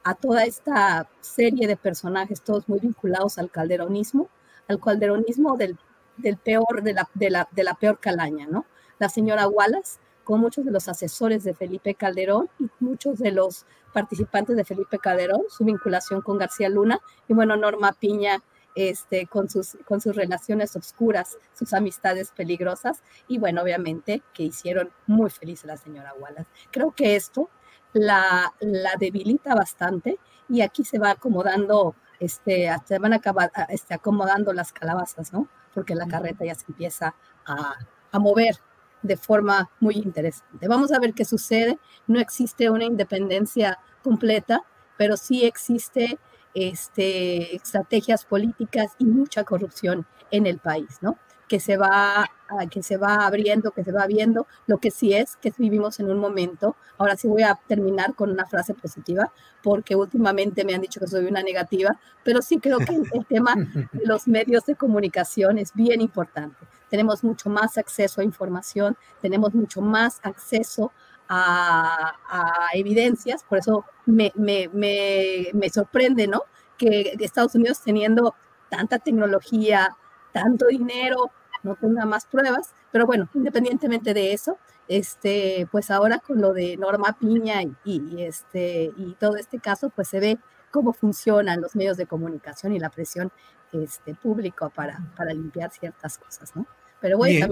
a toda esta serie de personajes, todos muy vinculados al calderonismo, al calderonismo del, del peor, de la, de, la, de la peor calaña, ¿no? La señora Wallace, con muchos de los asesores de Felipe Calderón y muchos de los participantes de Felipe Calderón, su vinculación con García Luna y bueno, Norma Piña este, con, sus, con sus relaciones oscuras, sus amistades peligrosas y bueno, obviamente que hicieron muy feliz a la señora Wallace. Creo que esto la, la debilita bastante y aquí se va acomodando, este, se van a acabar, este, acomodando las calabazas, ¿no? Porque la carreta ya se empieza a, a mover de forma muy interesante. Vamos a ver qué sucede. No existe una independencia completa, pero sí existe este, estrategias políticas y mucha corrupción en el país, ¿no? Que se va que se va abriendo, que se va viendo. Lo que sí es que vivimos en un momento. Ahora sí voy a terminar con una frase positiva, porque últimamente me han dicho que soy una negativa, pero sí creo que el tema de los medios de comunicación es bien importante tenemos mucho más acceso a información, tenemos mucho más acceso a, evidencias, por eso me, sorprende, ¿no? Que Estados Unidos teniendo tanta tecnología, tanto dinero, no tenga más pruebas, pero bueno, independientemente de eso, este, pues ahora con lo de Norma Piña y, este, y todo este caso, pues se ve cómo funcionan los medios de comunicación y la presión este, público para, para limpiar ciertas cosas, ¿no? Pero voy a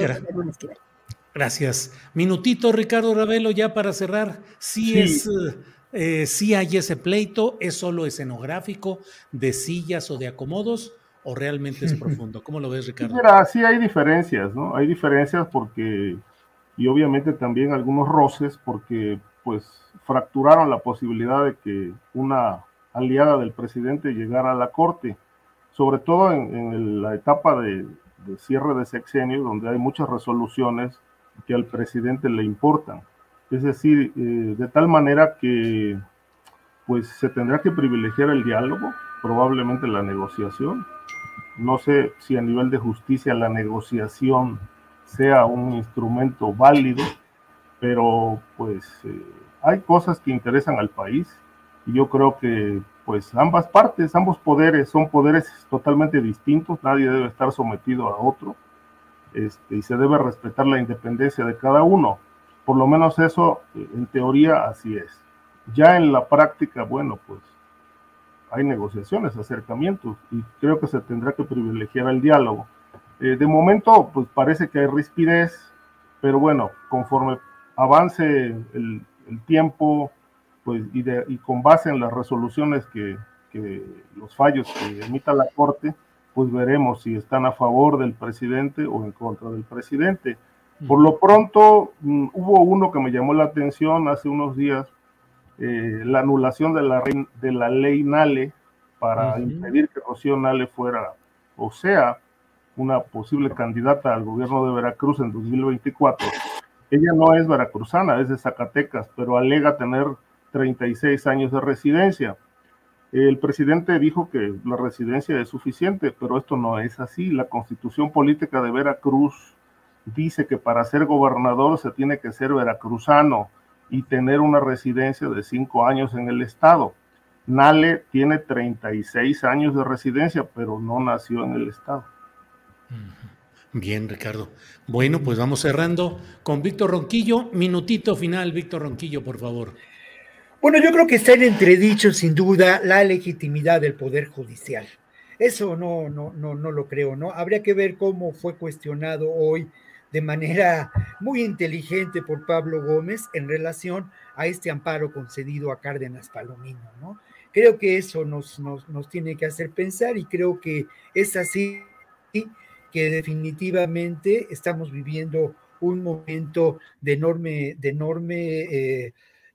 Gracias. Minutito, Ricardo Ravelo, ya para cerrar. Sí, es, eh, sí hay ese pleito, es solo escenográfico, de sillas o de acomodos, o realmente es profundo. ¿Cómo lo ves, Ricardo? Mira, sí hay diferencias, ¿no? Hay diferencias porque, y obviamente también algunos roces, porque pues fracturaron la posibilidad de que una aliada del presidente llegara a la corte, sobre todo en la etapa de, cierre de sexenio, donde hay muchas resoluciones que al presidente le importan. Es decir, eh, de tal manera que pues se tendrá que privilegiar el diálogo, probablemente la negociación. No sé si a nivel de justicia la negociación sea un instrumento válido, pero pues eh, hay cosas que interesan al país y yo creo que pues ambas partes, ambos poderes son poderes totalmente distintos, nadie debe estar sometido a otro, este, y se debe respetar la independencia de cada uno. Por lo menos eso, en teoría, así es. Ya en la práctica, bueno, pues hay negociaciones, acercamientos, y creo que se tendrá que privilegiar el diálogo. Eh, de momento, pues parece que hay rispidez, pero bueno, conforme avance el, tiempo, pues y, y, con base en las resoluciones que, que, los fallos que emita la Corte, pues veremos si están a favor del presidente o en contra del presidente. Por lo pronto, mm, hubo uno que me llamó la atención hace unos días, eh, la anulación de la, de la ley Nale para impedir que Rocío Nale fuera, o sea, una posible candidata al gobierno de Veracruz en 2024. Ella no es veracruzana, es de Zacatecas, pero alega tener 36 años de residencia. El presidente dijo que la residencia es suficiente, pero esto no es así. La constitución política de Veracruz dice que para ser gobernador se tiene que ser veracruzano y tener una residencia de cinco años en el estado. Nale tiene 36 años de residencia, pero no nació en el estado. Bien, Ricardo. Bueno, pues vamos cerrando con Víctor Ronquillo. Minutito final, Víctor Ronquillo, por favor. Bueno, yo creo que está en entredicho, sin duda, la legitimidad del Poder Judicial. Eso no, no, no, no lo creo, ¿no? Habría que ver cómo fue cuestionado hoy de manera muy inteligente por Pablo Gómez en relación a este amparo concedido a Cárdenas Palomino, ¿no? Creo que eso nos, nos, nos tiene que hacer pensar y creo que es así que definitivamente estamos viviendo un momento de enorme, de enorme eh,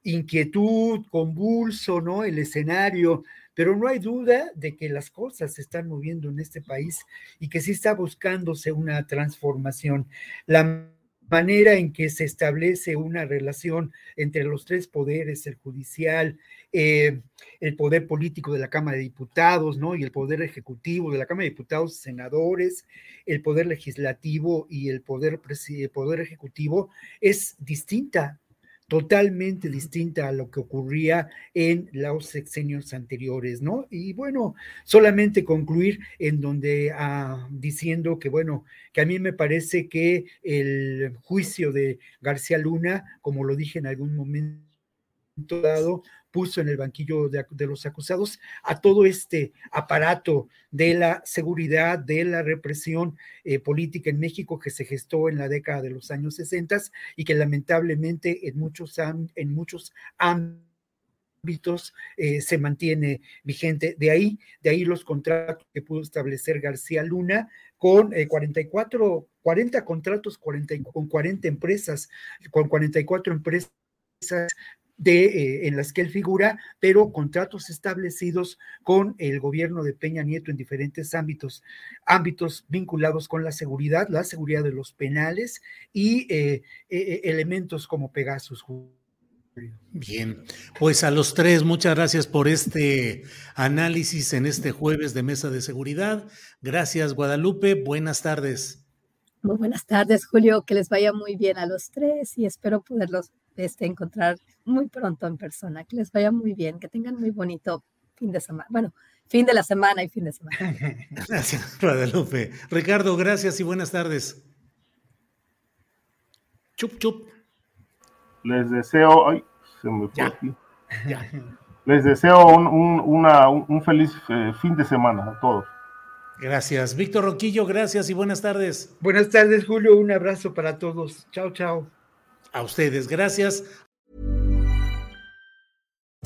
inquietud, convulso, ¿no? El escenario, pero no hay duda de que las cosas se están moviendo en este país y que sí está buscándose una transformación. La manera en que se establece una relación entre los tres poderes, el judicial, eh, el poder político de la Cámara de Diputados, ¿no? Y el poder ejecutivo de la Cámara de Diputados, senadores, el poder legislativo y el poder, el poder ejecutivo es distinta totalmente distinta a lo que ocurría en los sexenios anteriores, ¿no? Y bueno, solamente concluir en donde ah, diciendo que, bueno, que a mí me parece que el juicio de García Luna, como lo dije en algún momento dado, puso en el banquillo de, los acusados a todo este aparato de la seguridad, de la represión eh, política en México que se gestó en la década de los años 60 y que lamentablemente en muchos, en muchos ámbitos eh, se mantiene vigente. De ahí, de ahí los contratos que pudo establecer García Luna con 44, eh, 40 contratos 40, con 40 empresas, con 44 empresas de, eh, en las que él figura, pero contratos establecidos con el gobierno de Peña Nieto en diferentes ámbitos, ámbitos vinculados con la seguridad, la seguridad de los penales y eh, eh, elementos como Pegasus. Bien, pues a los tres, muchas gracias por este análisis en este jueves de Mesa de Seguridad. Gracias, Guadalupe. Buenas tardes. Muy buenas tardes, Julio. Que les vaya muy bien a los tres y espero poderlos este, encontrar muy pronto en persona. Que les vaya muy bien, que tengan muy bonito fin de semana. Bueno, fin de la semana y fin de semana. Gracias, Guadalupe. Ricardo, gracias y buenas tardes. Chup, chup. Les deseo, ay, se me fue aquí. Les deseo un, un, feliz eh, fin de semana a todos. Gracias. Víctor Roquillo, gracias y buenas tardes. Buenas tardes, Julio. Un abrazo para todos. Chao, chao. A ustedes, gracias.